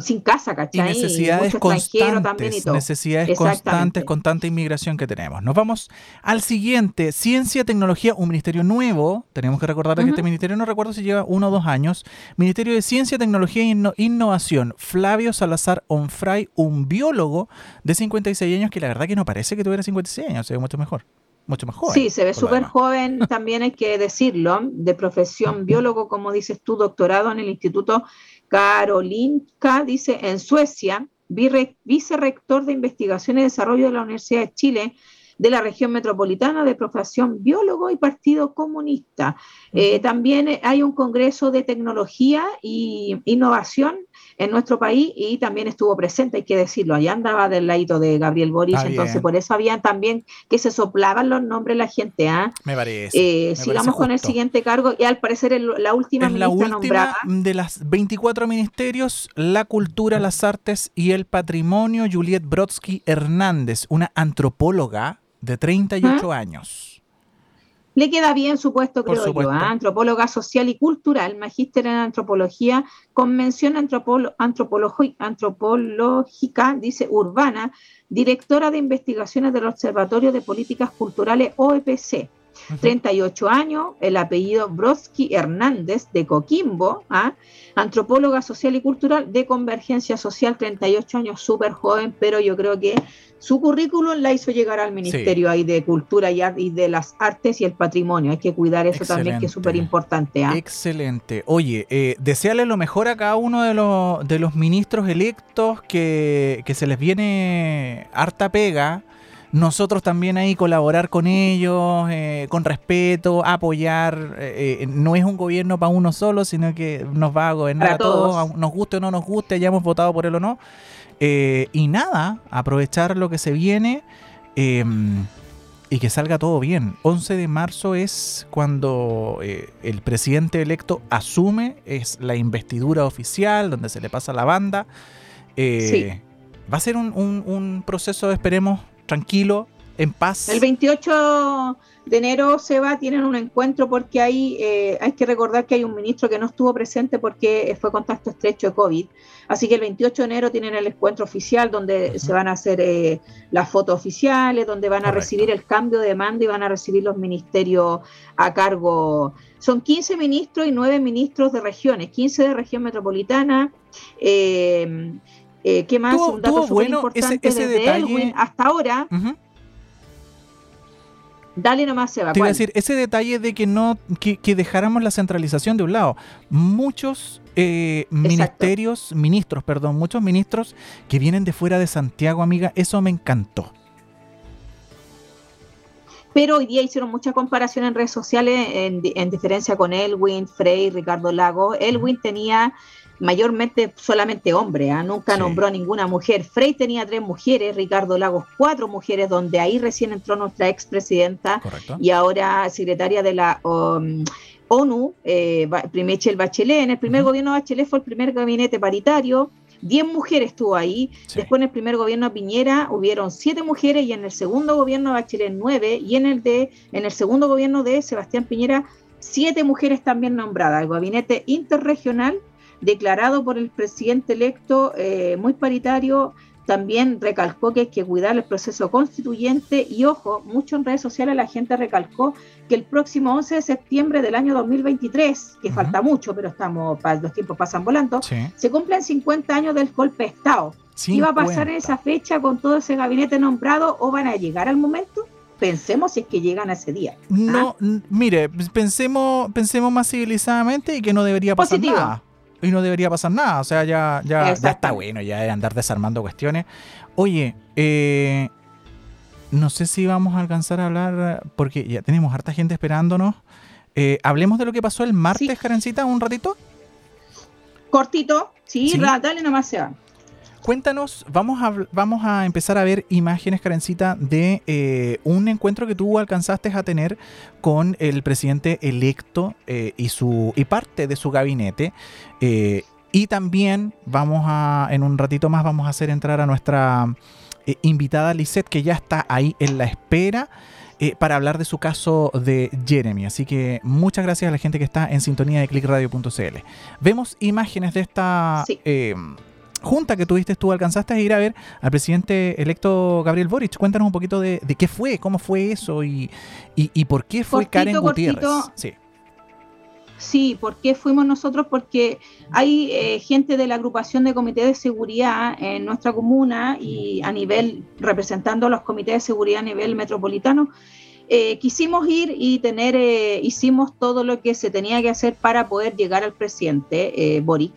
sin casa, ¿cachai? Y necesidades constantes, necesidades constantes con tanta inmigración que tenemos. Nos vamos al siguiente, Ciencia, Tecnología, un ministerio nuevo. Tenemos que recordar que este ministerio, no recuerdo si lleva uno o dos años. Ministerio de Ciencia, Tecnología e Innovación. Flavio Salazar Onfray, un biólogo de 56 años que la verdad que no parece que tuviera 56 años, se ve mucho mejor mucho más joven. Sí, se ve súper joven, también hay que decirlo, de profesión biólogo, como dices tú, doctorado en el Instituto Karolinka, dice, en Suecia, vicerrector de investigación y desarrollo de la Universidad de Chile, de la región metropolitana de profesión biólogo y partido comunista. Eh, también hay un congreso de tecnología e innovación en nuestro país y también estuvo presente, hay que decirlo, allá andaba del ladito de Gabriel Boris, entonces por eso habían también que se soplaban los nombres de la gente. ¿ah? Me parece. Eh, sigamos con el siguiente cargo y al parecer la última es la última de las 24 ministerios, la cultura, las artes y el patrimonio, Juliet Brodsky Hernández, una antropóloga de 38 ¿Ah? años. Le queda bien su puesto, creo yo. ¿ah? Antropóloga social y cultural, magíster en antropología, convención antropológica, dice urbana, directora de investigaciones del Observatorio de Políticas Culturales OEPC. 38 años, el apellido Brodsky Hernández de Coquimbo, ¿ah? antropóloga social y cultural de Convergencia Social, 38 años, súper joven, pero yo creo que su currículum la hizo llegar al Ministerio ahí de Cultura y, y, de las Artes y el Patrimonio. Hay que cuidar eso también, que es súper importante. ¿ah? Excelente. Oye, eh, desearle lo mejor a cada uno de los, de los ministros electos, que, que se les viene harta pega nosotros también ahí colaborar con ellos, eh, con respeto, apoyar. Eh, eh, no es un gobierno para uno solo, sino que nos va a gobernar a todos. nos guste o no nos guste, hayamos votado por él o no. y nada, aprovechar lo que se viene em, y que salga todo bien. 11 de marzo es cuando el presidente electo asume, es la investidura oficial, donde se le pasa la banda. Va a ser un, un proceso, esperemos, tranquilo, en paz. El 28 de enero, Seba, tienen un encuentro porque hay, eh, hay que recordar que hay un ministro que no estuvo presente porque fue contacto estrecho de COVID. Así que el 28 de enero tienen el encuentro oficial donde se van a hacer eh, las fotos oficiales, donde van a recibir el cambio de mando y van a recibir los ministerios a cargo. Son 15 ministros y 9 ministros de regiones, 15 de región metropolitana. Eh, eh, ¿Qué más? un dato bueno importante ese, ese detalle... hasta ahora. Dale nomás, Seba. Te iba a decir, ese detalle de que no que, dejáramos la centralización de un lado. Muchos eh, ministerios, ministros, perdón, muchos ministros que vienen de fuera de Santiago, amiga, eso me encantó. Pero hoy día hicieron mucha comparación en redes sociales en, en diferencia con Elwin, Frey, Ricardo Lago. Elwin tenía mayormente solamente hombre, ¿ah? nunca nombró a ninguna mujer. Frey tenía tres mujeres, Ricardo Lagos cuatro mujeres, donde ahí recién entró nuestra expresidenta y ahora secretaria de la um, ONU, eh, Michelle Bachelet. En el primer gobierno de Bachelet fue el primer gabinete paritario. Diez mujeres estuvo ahí. Después en el primer gobierno de Piñera hubieron siete mujeres y en el segundo gobierno de Bachelet nueve y en el de en el segundo gobierno de Sebastián Piñera siete mujeres también nombradas. El gabinete interregional declarado por el presidente electo eh, muy paritario, también recalcó que hay que cuidar el proceso constituyente y ojo, mucho en redes sociales la gente recalcó que el próximo 11 de septiembre del año 2023, que falta mucho, pero estamos los tiempos pasan volando, se cumplen 50 años del golpe de Estado. ¿Qué va a pasar en esa fecha con todo ese gabinete nombrado o van a llegar al momento? Pensemos si es que llegan a ese día. No, ¿ah? mire, pensemos, pensemos más civilizadamente y que no debería pasar nada y no debería pasar nada. O sea, ya, ya, ya está bueno ya de andar desarmando cuestiones. Oye, eh, no sé si vamos a alcanzar a hablar, porque ya tenemos harta gente esperándonos. Eh, hablemos de lo que pasó el martes, sí. un ratito. Cortito, sí, ¿Sí? dale nomás se va. Cuéntanos, vamos a, vamos a empezar a ver imágenes, Karencita, de eh, un encuentro que tú alcanzaste a tener con el presidente electo eh, y, su, y parte de su gabinete. Eh, y también vamos a, en un ratito más, vamos a hacer entrar a nuestra invitada Lisette, que ya está ahí en la espera. para hablar de su caso de Jeremy. Así que muchas gracias a la gente que está en sintonía de clickradio.cl. Vemos imágenes de esta junta que tuviste tú, alcanzaste a ir a ver al presidente electo Gabriel Boric. Cuéntanos un poquito de, qué fue, cómo fue eso y, y, por qué fue Karen Gutiérrez. Sí. Sí, ¿por qué fuimos nosotros? Porque hay eh, gente de la agrupación de comités de seguridad en nuestra comuna y a nivel, representando a los comités de seguridad a nivel metropolitano, eh, quisimos ir y tener, eh, hicimos todo lo que se tenía que hacer para poder llegar al presidente Boric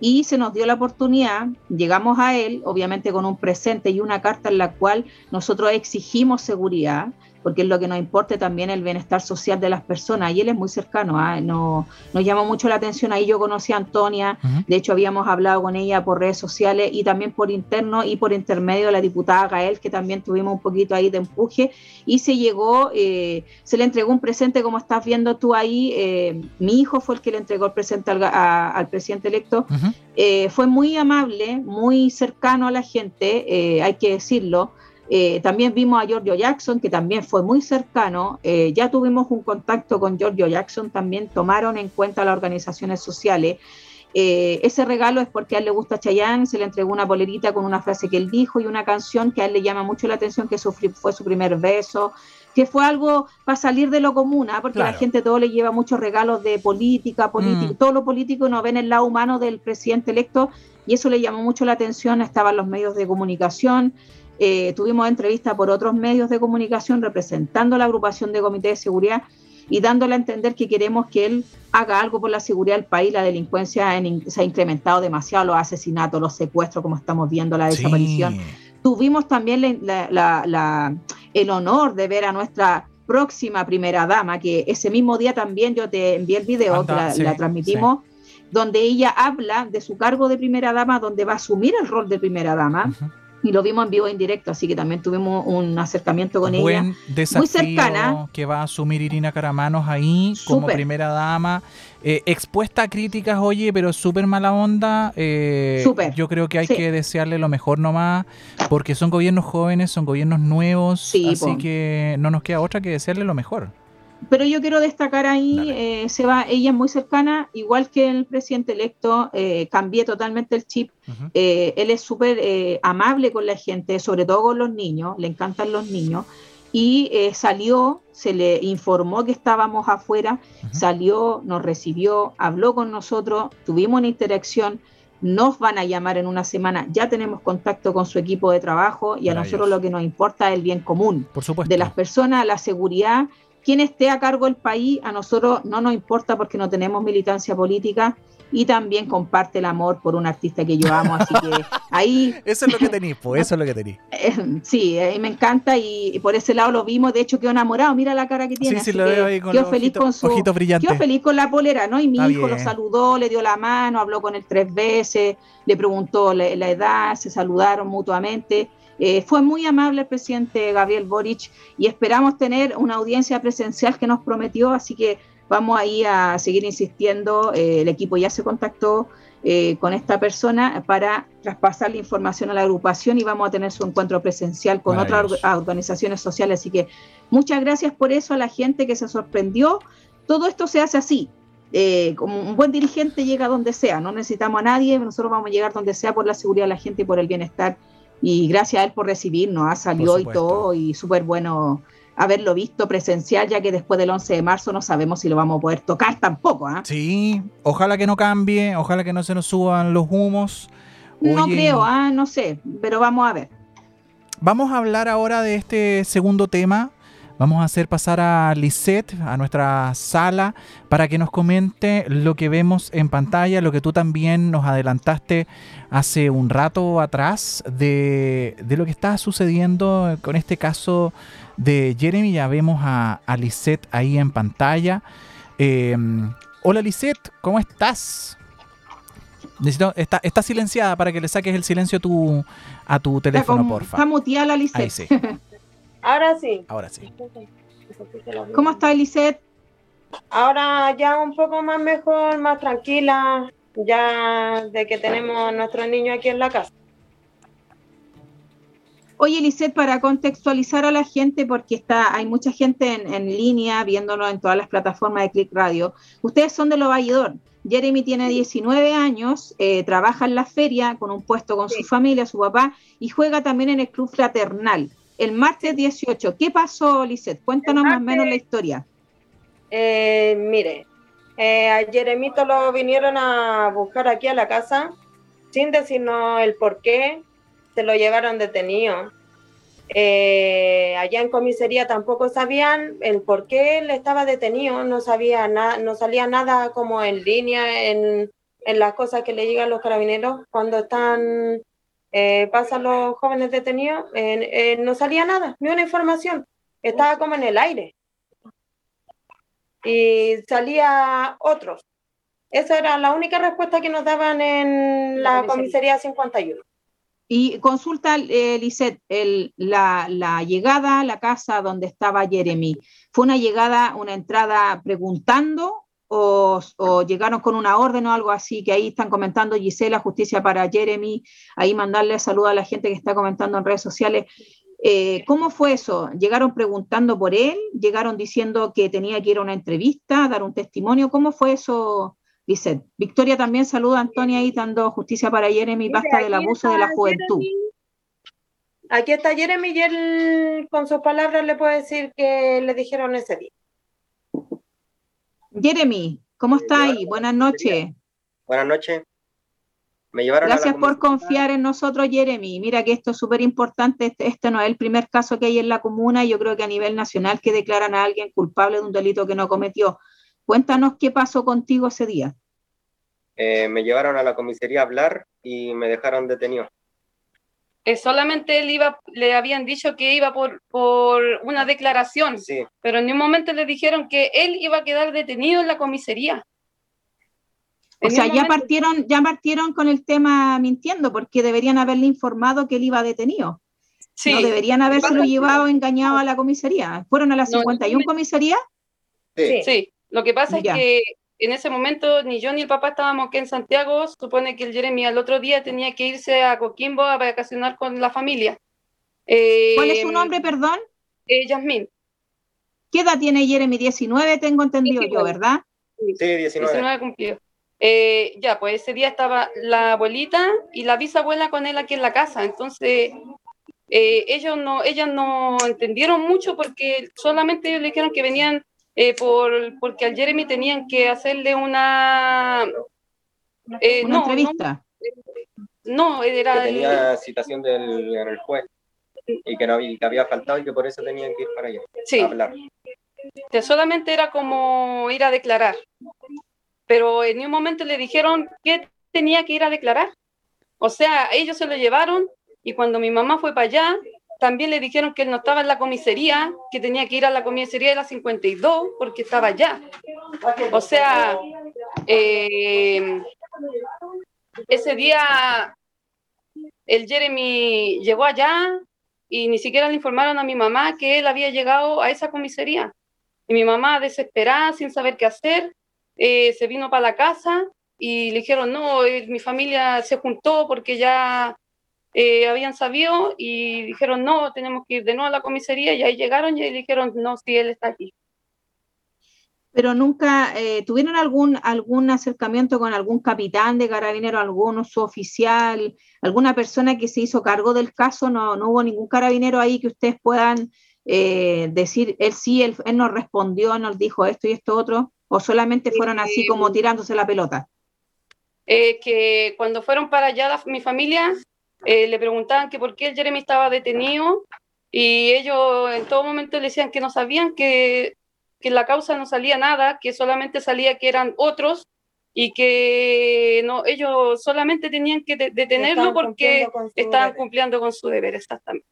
y se nos dio la oportunidad, llegamos a él, obviamente con un presente y una carta en la cual nosotros exigimos seguridad, porque es lo que nos importa también el bienestar social de las personas. Y él es muy cercano, ¿ah? no, nos llamó mucho la atención. Ahí yo conocí a Antonia, de hecho habíamos hablado con ella por redes sociales y también por interno y por intermedio de la diputada Gael, que también tuvimos un poquito ahí de empuje. Y se llegó, eh, se le entregó un presente, como estás viendo tú ahí. Eh, mi hijo fue el que le entregó el presente al, presidente electo. Eh, fue muy amable, muy cercano a la gente, hay que decirlo. Eh, también vimos a Giorgio Jackson, que también fue muy cercano. Eh, ya tuvimos un contacto con Giorgio Jackson, también tomaron en cuenta las organizaciones sociales. Eh, ese regalo es porque a él le gusta Chayanne, se le entregó una bolerita con una frase que él dijo y una canción que a él le llama mucho la atención, que fue su primer beso, que fue algo para salir de lo común, ¿ah? porque la gente todo le lleva muchos regalos de política, política, mm. todo lo político no ven el lado humano del presidente electo y eso le llamó mucho la atención, estaban los medios de comunicación, eh, tuvimos entrevistas por otros medios de comunicación representando la agrupación de comité de seguridad y dándole a entender que queremos que él haga algo por la seguridad del país. La delincuencia se ha incrementado demasiado, los asesinatos, los secuestros, como estamos viendo, la desaparición. Tuvimos también el honor de ver a nuestra próxima primera dama, que ese mismo día también yo te envié el video, la, transmitimos, donde ella habla de su cargo de primera dama, donde va a asumir el rol de primera dama y lo vimos en vivo en directo, así que también tuvimos un acercamiento con ella muy cercana. Que va a asumir Irina Caramanos ahí como primera dama, eh, expuesta a críticas, oye, pero súper mala onda. Eh, yo creo que hay que desearle lo mejor nomás, porque son gobiernos jóvenes, son gobiernos nuevos, así que no nos queda otra que desearle lo mejor pero yo quiero destacar ahí, eh, se va, ella es muy cercana, igual que el presidente electo, eh, cambié totalmente el chip. Eh, él es súper eh, amable con la gente, sobre todo con los niños, le encantan los niños. Y salió, se le informó que estábamos afuera, salió, nos recibió, habló con nosotros, tuvimos una interacción nos van a llamar en una semana, ya tenemos contacto con su equipo de trabajo y a nosotros lo que nos importa es el bien común Por supuesto. de las personas, la seguridad. Quien esté a cargo del país, a nosotros no nos importa porque no tenemos militancia política, y también comparte el amor por un artista que yo amo, así que ahí... Eso es lo que tenéis, pues eso es lo que tenéis. Eh, sí, eh, me encanta y, por ese lado lo vimos, de hecho quedó enamorado, mira la cara que tiene. Sí, sí, lo veo ahí con quedó feliz con su, Quedó feliz con la polera, ¿no? Y mi hijo lo saludó, le dio la mano, habló con él tres veces, le preguntó la, edad, se saludaron mutuamente. Eh, fue muy amable el presidente Gabriel Boric y esperamos tener una audiencia presencial que nos prometió, así que Vamos ahí a seguir insistiendo, eh, el equipo ya se contactó eh, con esta persona para traspasar la información a la agrupación y vamos a tener su encuentro presencial con otras organizaciones sociales. Así que muchas gracias por eso a la gente que se sorprendió. Todo esto se hace así. Eh, como un buen dirigente llega donde sea, no necesitamos a nadie, nosotros vamos a llegar donde sea por la seguridad de la gente y por el bienestar. Y gracias a él por recibirnos, ha salido y todo, y súper bueno haberlo visto presencial, ya que después del 11 de marzo no sabemos si lo vamos a poder tocar tampoco. ¿ah? Sí, ojalá que no cambie, ojalá que no se nos suban los humos. No creo, ¿ah? no sé, pero vamos a ver. Vamos a hablar ahora de este segundo tema. Vamos a hacer pasar a Lisette a nuestra sala para que nos comente lo que vemos en pantalla, lo que tú también nos adelantaste hace un rato atrás de, de lo que está sucediendo con este caso de Jeremy. Ya vemos a, a Lisette ahí en pantalla. Em, hola Lisette, ¿cómo estás? Necesito, está, está silenciada para que le saques el silencio a tu, a tu teléfono, porfa. Está muteada la Lisette. Ahora sí. Ahora sí. ¿Cómo está Lisette? Ahora ya un poco más mejor, más tranquila, ya de que tenemos nuestro niño aquí en la casa. Oye, Lisette, para contextualizar a la gente, porque está, hay mucha gente en, línea viéndolo en todas las plataformas de Click Radio. Ustedes son de Lo Valledor. Jeremy tiene 19 años, eh, trabaja en la feria con un puesto con su familia, su papá, y juega también en el Club Fraternal. El martes 18, ¿qué pasó, Lisette? Cuéntanos más o menos la historia. Eh, mire, eh, a Jeremito lo vinieron a buscar aquí a la casa sin decirnos el por qué, se lo llevaron detenido. Eh, allá en comisaría tampoco sabían el por qué él estaba detenido, no sabía nada, no salía nada como en línea en, las cosas que le llegan los carabineros cuando están eh, pasan los jóvenes detenidos, no salía nada, ni una información, estaba como en el aire. Y salía otros. Esa era la única respuesta que nos daban en la comisaría 51. Y consulta, eh, Lisette, la, llegada a la casa donde estaba Jeremy, ¿fue una llegada, una entrada preguntando o, llegaron con una orden o algo así? Que ahí están comentando Gisela, justicia para Jeremy, ahí mandarle saludo a la gente que está comentando en redes sociales. Eh, ¿Cómo fue eso? ¿Llegaron preguntando por él? ¿Llegaron diciendo que tenía que ir a una entrevista, dar un testimonio? ¿Cómo fue eso, Dice, Victoria también saluda a Antonia ahí dando justicia para Jeremy, basta del abuso de la juventud. Aquí está Jeremy y él con sus palabras le puede decir que le dijeron ese día. Jeremy, ¿cómo está ahí? Buenas noches. Buenas noches. Me llevaron Gracias por confiar en nosotros, Jeremy. Mira que esto es súper importante. Este, este, no es el primer caso que hay en la comuna. Yo creo que a nivel nacional que declaran a alguien culpable de un delito que no cometió. Cuéntanos qué pasó contigo ese día. Eh, me llevaron a la comisaría a hablar y me dejaron detenido. Eh, solamente él iba, le habían dicho que iba por, por una declaración, sí. pero en un momento le dijeron que él iba a quedar detenido en la comisaría. o sea, ya partieron, ya partieron con el tema mintiendo, porque deberían haberle informado que él iba detenido. Sí. No deberían habérselo llevado engañado a la comisaría. ¿Fueron a la 51 comisaría? Sí. sí. Lo que pasa es que en ese momento ni yo ni el papá estábamos aquí en Santiago. Supone que el Jeremy al otro día tenía que irse a Coquimbo a vacacionar con la familia. ¿Cuál es su nombre, perdón? Eh, Yasmín. ¿Qué edad tiene Jeremy? 19, tengo entendido yo, ¿verdad? Sí, 19. 19 cumplido. Eh, ya, pues ese día estaba la abuelita y la bisabuela con él aquí en la casa. Entonces, eh, ellos no, ellas no entendieron mucho porque solamente ellos le dijeron que venían eh, por, porque al Jeremy tenían que hacerle una... Eh, una entrevista. no, era... Que tenía citación del, juez y que, no que había faltado y que por eso tenían que ir para allá sí. a hablar. Que solamente era como ir a declarar. Pero en un momento le dijeron que tenía que ir a declarar. O sea, ellos se lo llevaron y cuando mi mamá fue para allá, también le dijeron que él no estaba en la comisaría, que tenía que ir a la comisaría de la 52 porque estaba allá. O sea, eh, ese día el Jeremy llegó allá y ni siquiera le informaron a mi mamá que él había llegado a esa comisaría. Y mi mamá, desesperada, sin saber qué hacer, eh, se vino para la casa y le dijeron, no, eh, mi familia se juntó porque ya eh, habían sabido y dijeron, no, tenemos que ir de nuevo a la comisaría y ahí llegaron y ahí dijeron, no, si él está aquí. Pero nunca eh, tuvieron algún, algún acercamiento con algún capitán de carabinero, algún oficial, alguna persona que se hizo cargo del caso, no, no hubo ningún carabinero ahí que ustedes puedan eh, decir, él sí, él, él, nos respondió, nos dijo esto y esto otro, o solamente fueron así como tirándose la pelota. Eh, que cuando fueron para allá la, mi familia, eh, le preguntaban que por qué el Jeremy estaba detenido y ellos en todo momento le decían que no sabían que, que la causa no salía nada, que solamente salía que eran otros y que no ellos solamente tenían que de, detenerlo porque estaban cumpliendo con su deber, exactamente.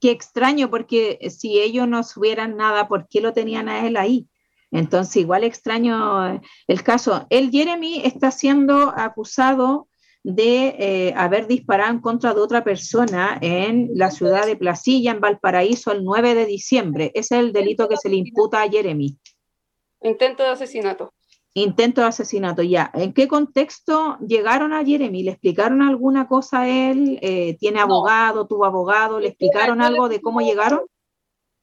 Qué extraño, porque si ellos no subieran nada, ¿por qué lo tenían a él ahí? Entonces, igual extraño el caso. El Jeremy está siendo acusado de eh, haber disparado en contra de otra persona en la ciudad de Placilla, en Valparaíso, el 9 de diciembre. Ese es el delito que se le imputa a Jeremy. Intento de asesinato. Intento de asesinato, ya. ¿En qué contexto llegaron a Jeremy? ¿Le explicaron alguna cosa a él? Eh, ¿Tiene abogado? No. ¿Tuvo abogado? ¿Le explicaron yo algo le de cómo llegaron?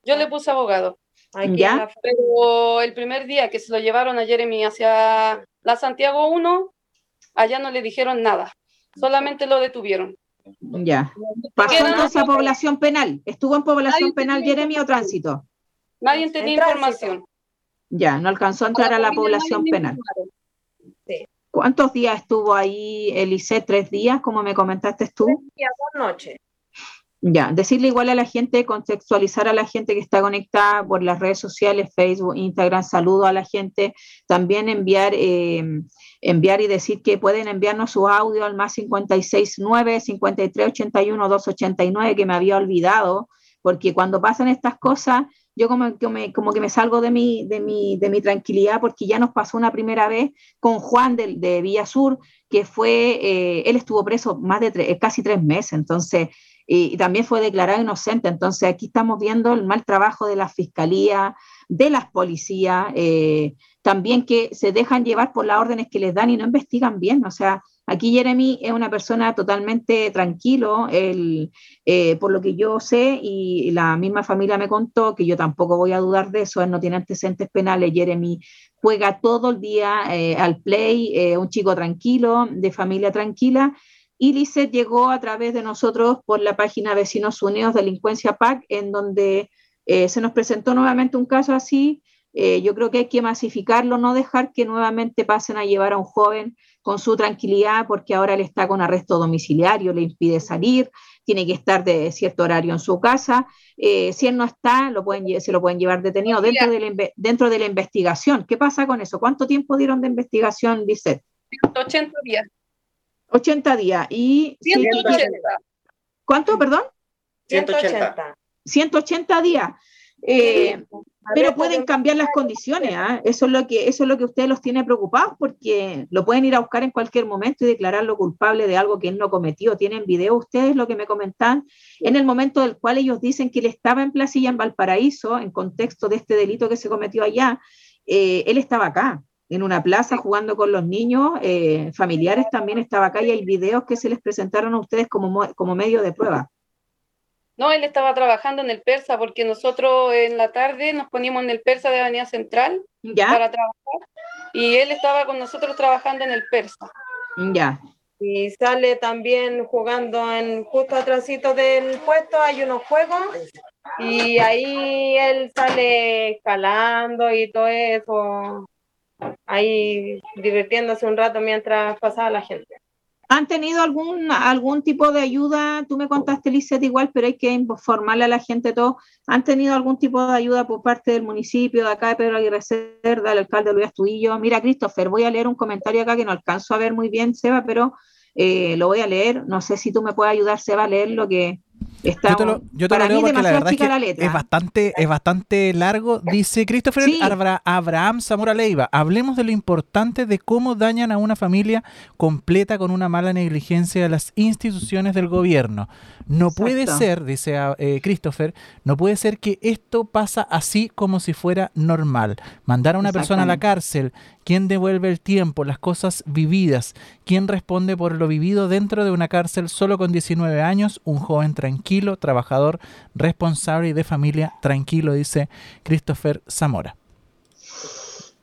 Yo le puse abogado. ¿Ya? Pero el primer día que se lo llevaron a Jeremy hacia la Santiago 1, allá no le dijeron nada, solamente lo detuvieron. Ya. ¿Pasó entonces a población penal? ¿Estuvo en población Nadie penal Jeremy o tránsito? Nadie tenía información. Ya, no alcanzó a entrar a la población penal. ¿Cuántos días estuvo ahí, Elise? ¿Tres días, como me comentaste tú? Y a dos noches. Ya, decirle igual a la gente, contextualizar a la gente que está conectada por las redes sociales, Facebook, Instagram, saludo a la gente, también enviar, eh, enviar y decir que pueden enviarnos su audio al más 569 5381 289 que me había olvidado, porque cuando pasan estas cosas, yo como que me, como que me salgo de mi, de, mi, de mi tranquilidad, porque ya nos pasó una primera vez con Juan de, de Villa Sur, que fue, eh, él estuvo preso más de casi tres meses, entonces y, y, también fue declarado inocente. Entonces aquí estamos viendo el mal trabajo de la fiscalía, de las policías, eh, también que se dejan llevar por las órdenes que les dan y no investigan bien. O sea, aquí Jeremy es una persona totalmente tranquilo, él, eh, por lo que yo sé y la misma familia me contó, que yo tampoco voy a dudar de eso, él no tiene antecedentes penales, Jeremy juega todo el día eh, al play, eh, un chico tranquilo, de familia tranquila, y Lisset llegó a través de nosotros por la página Vecinos Unidos Delincuencia PAC, en donde eh, se nos presentó nuevamente un caso así. Eh, yo creo que hay que masificarlo, no dejar que nuevamente pasen a llevar a un joven con su tranquilidad, porque ahora él está con arresto domiciliario, le impide salir, tiene que estar de cierto horario en su casa. Eh, si él no está, lo pueden, se lo pueden llevar detenido dentro de, la, dentro de la investigación. ¿Qué pasa con eso? ¿Cuánto tiempo dieron de investigación, Lisset? 80 días. 80 días. Y 180. ¿Cuánto, perdón? 180. 180 días. Eh, pero pueden cambiar las condiciones, ¿eh? eso, es lo que, eso es lo que ustedes los tiene preocupados porque lo pueden ir a buscar en cualquier momento y declararlo culpable de algo que él no cometió. Tienen video ustedes, lo que me comentan, en el momento del cual ellos dicen que él estaba en Placilla, en Valparaíso, en contexto de este delito que se cometió allá, eh, él estaba acá, en una plaza jugando con los niños, eh, familiares también estaba acá y hay videos que se les presentaron a ustedes como, como medio de prueba. No, él estaba trabajando en el Persa porque nosotros en la tarde nos poníamos en el Persa de Avenida Central ¿Ya? para trabajar y él estaba con nosotros trabajando en el Persa. Ya. Y sale también jugando en justo atrásito del puesto, hay unos juegos y ahí él sale escalando y todo eso, ahí divirtiéndose un rato mientras pasaba la gente. ¿Han tenido algún, algún tipo de ayuda? Tú me contaste, Lizeth, igual, pero hay que informarle a la gente todo. ¿Han tenido algún tipo de ayuda por parte del municipio de acá de Pedro Aguirre Cerda, del alcalde Luis Astudillo? Mira, Christopher, voy a leer un comentario acá que no alcanzo a ver muy bien, Seba, pero eh, lo voy a leer. No sé si tú me puedes ayudar, Seba, a leer lo que, yo te lo, yo te lo leo porque la verdad es que es bastante, es bastante largo. Dice Christopher Abraham Zamora Leiva, hablemos de lo importante de cómo dañan a una familia completa con una mala negligencia de las instituciones del gobierno. No puede ser, dice eh, Christopher, no puede ser que esto pasa así como si fuera normal. Mandar a una persona a la cárcel, ¿quién devuelve el tiempo, las cosas vividas? ¿Quién responde por lo vivido dentro de una cárcel solo con 19 años? Un joven tranquilo, trabajador, responsable y de familia tranquilo, dice Christopher Zamora.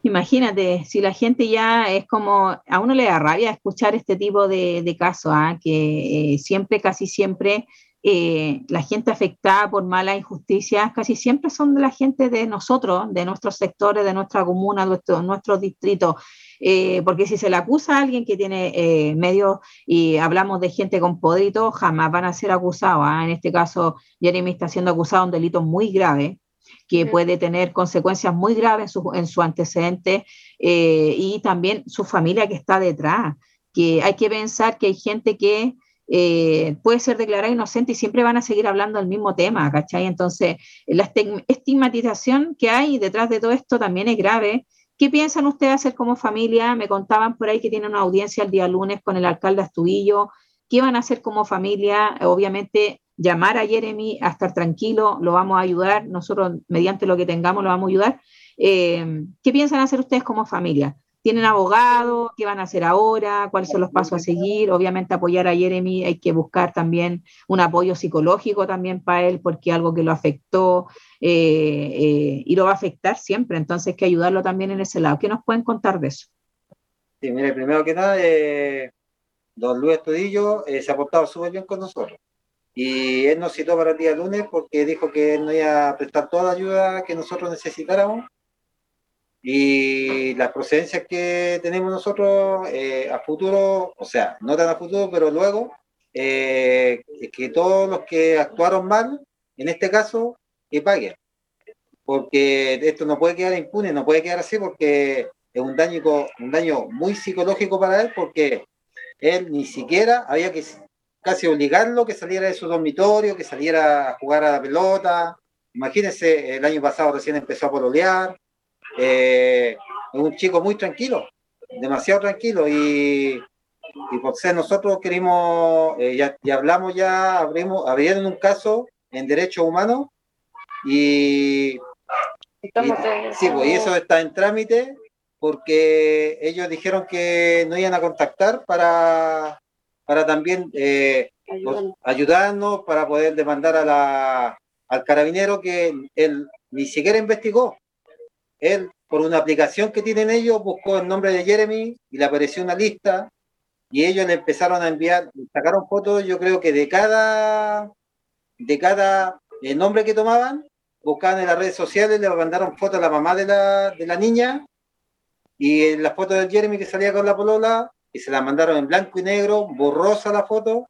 Imagínate, si la gente ya es como, a uno le da rabia escuchar este tipo de, casos, ¿ah? que eh, siempre, casi siempre, eh, la gente afectada por malas injusticias, casi siempre son de la gente de nosotros, de nuestros sectores, de nuestra comuna, de nuestro, nuestros distritos. Eh, porque si se le acusa a alguien que tiene medios y hablamos de gente con poder jamás van a ser acusados. ¿ah? En este caso, Jeremy está siendo acusado de un delito muy grave, que puede tener consecuencias muy graves en su, antecedente eh, y también su familia que está detrás, que hay que pensar que hay gente que eh, puede ser declarada inocente y siempre van a seguir hablando del mismo tema, ¿cachai? Entonces, la estigmatización que hay detrás de todo esto también es grave. ¿Qué piensan ustedes hacer como familia? Me contaban por ahí que tienen una audiencia el día lunes con el alcalde Astudillo. ¿Qué van a hacer como familia? Obviamente llamar a Jeremy a estar tranquilo, lo vamos a ayudar, nosotros mediante lo que tengamos lo vamos a ayudar. Eh, ¿Qué piensan hacer ustedes como familia? ¿Tienen abogado? ¿Qué van a hacer ahora? ¿Cuáles son los pasos a seguir? Obviamente apoyar a Jeremy, hay que buscar también un apoyo psicológico también para él, porque algo que lo afectó eh, eh, y lo va a afectar siempre, entonces hay que ayudarlo también en ese lado. ¿Qué nos pueden contar de eso? Sí, mire, primero que nada, don Luis Estudillo se ha portado súper bien con nosotros. Y él nos citó para el día lunes porque dijo que él nos iba a prestar toda la ayuda que nosotros necesitáramos. Y las procedencias que tenemos nosotros eh, a futuro, o sea, no tan a futuro, pero luego, eh, que todos los que actuaron mal, en este caso, que paguen. Porque esto no puede quedar impune, no puede quedar así porque es un daño, un daño muy psicológico para él porque él ni siquiera había que casi obligarlo que saliera de su dormitorio, que saliera a jugar a la pelota. Imagínense, el año pasado recién empezó a pololear. Eh, es un chico muy tranquilo, demasiado tranquilo. Y, por ser nosotros queremos, eh, ya, hablamos ya, abrimos, abrieron un caso en derechos humanos y, sí, pues, y eso está en trámite porque ellos dijeron que no iban a contactar para para también eh, ayudarnos para poder demandar a la, al carabinero que él ni siquiera investigó. Él, por una aplicación que tienen ellos, buscó el nombre de Jeremy y le apareció una lista y ellos le empezaron a enviar, sacaron fotos, yo creo que de cada, de cada eh, nombre que tomaban, buscaban en las redes sociales, le mandaron fotos a la mamá de la, de la niña y en la foto de Jeremy que salía con la polola y se la mandaron en blanco y negro, borrosa la foto,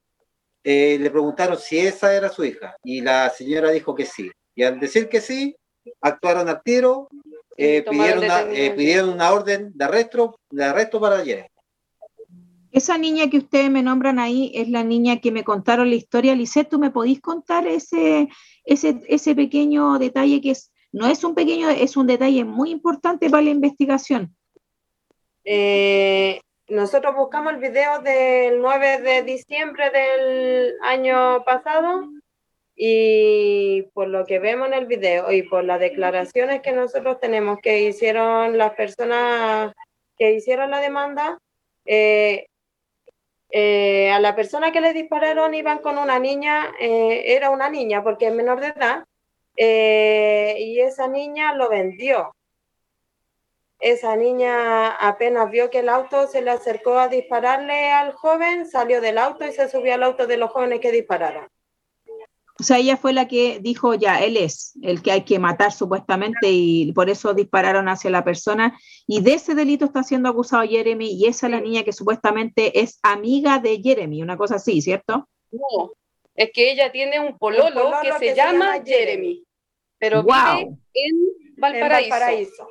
eh, le preguntaron si esa era su hija y la señora dijo que sí. Y al decir que sí, actuaron al tiro, eh, pidieron, una, eh, pidieron una orden de arresto, de arresto para ayer. Esa niña que ustedes me nombran ahí es la niña que me contaron la historia. Lisette, ¿tú me podís contar ese, ese, ese pequeño detalle que es, no es un pequeño, es un detalle muy importante para la investigación? Eh, nosotros buscamos el video del 9 de diciembre del año pasado y por lo que vemos en el video y por las declaraciones que nosotros tenemos que hicieron las personas que hicieron la demanda, eh, eh, a la persona que le dispararon iban con una niña, eh, era una niña porque es menor de edad, y esa niña lo vendió esa niña apenas vio que el auto se le acercó a dispararle al joven, salió del auto y se subió al auto de los jóvenes que dispararon. O sea, ella fue la que dijo, ya, él es el que hay que matar supuestamente y por eso dispararon hacia la persona. Y de ese delito está siendo acusado Jeremy y esa es la niña que supuestamente es amiga de Jeremy, una cosa así, ¿cierto? No, es que ella tiene un pololo, que, se, llama Jeremy, pero vive en Valparaíso.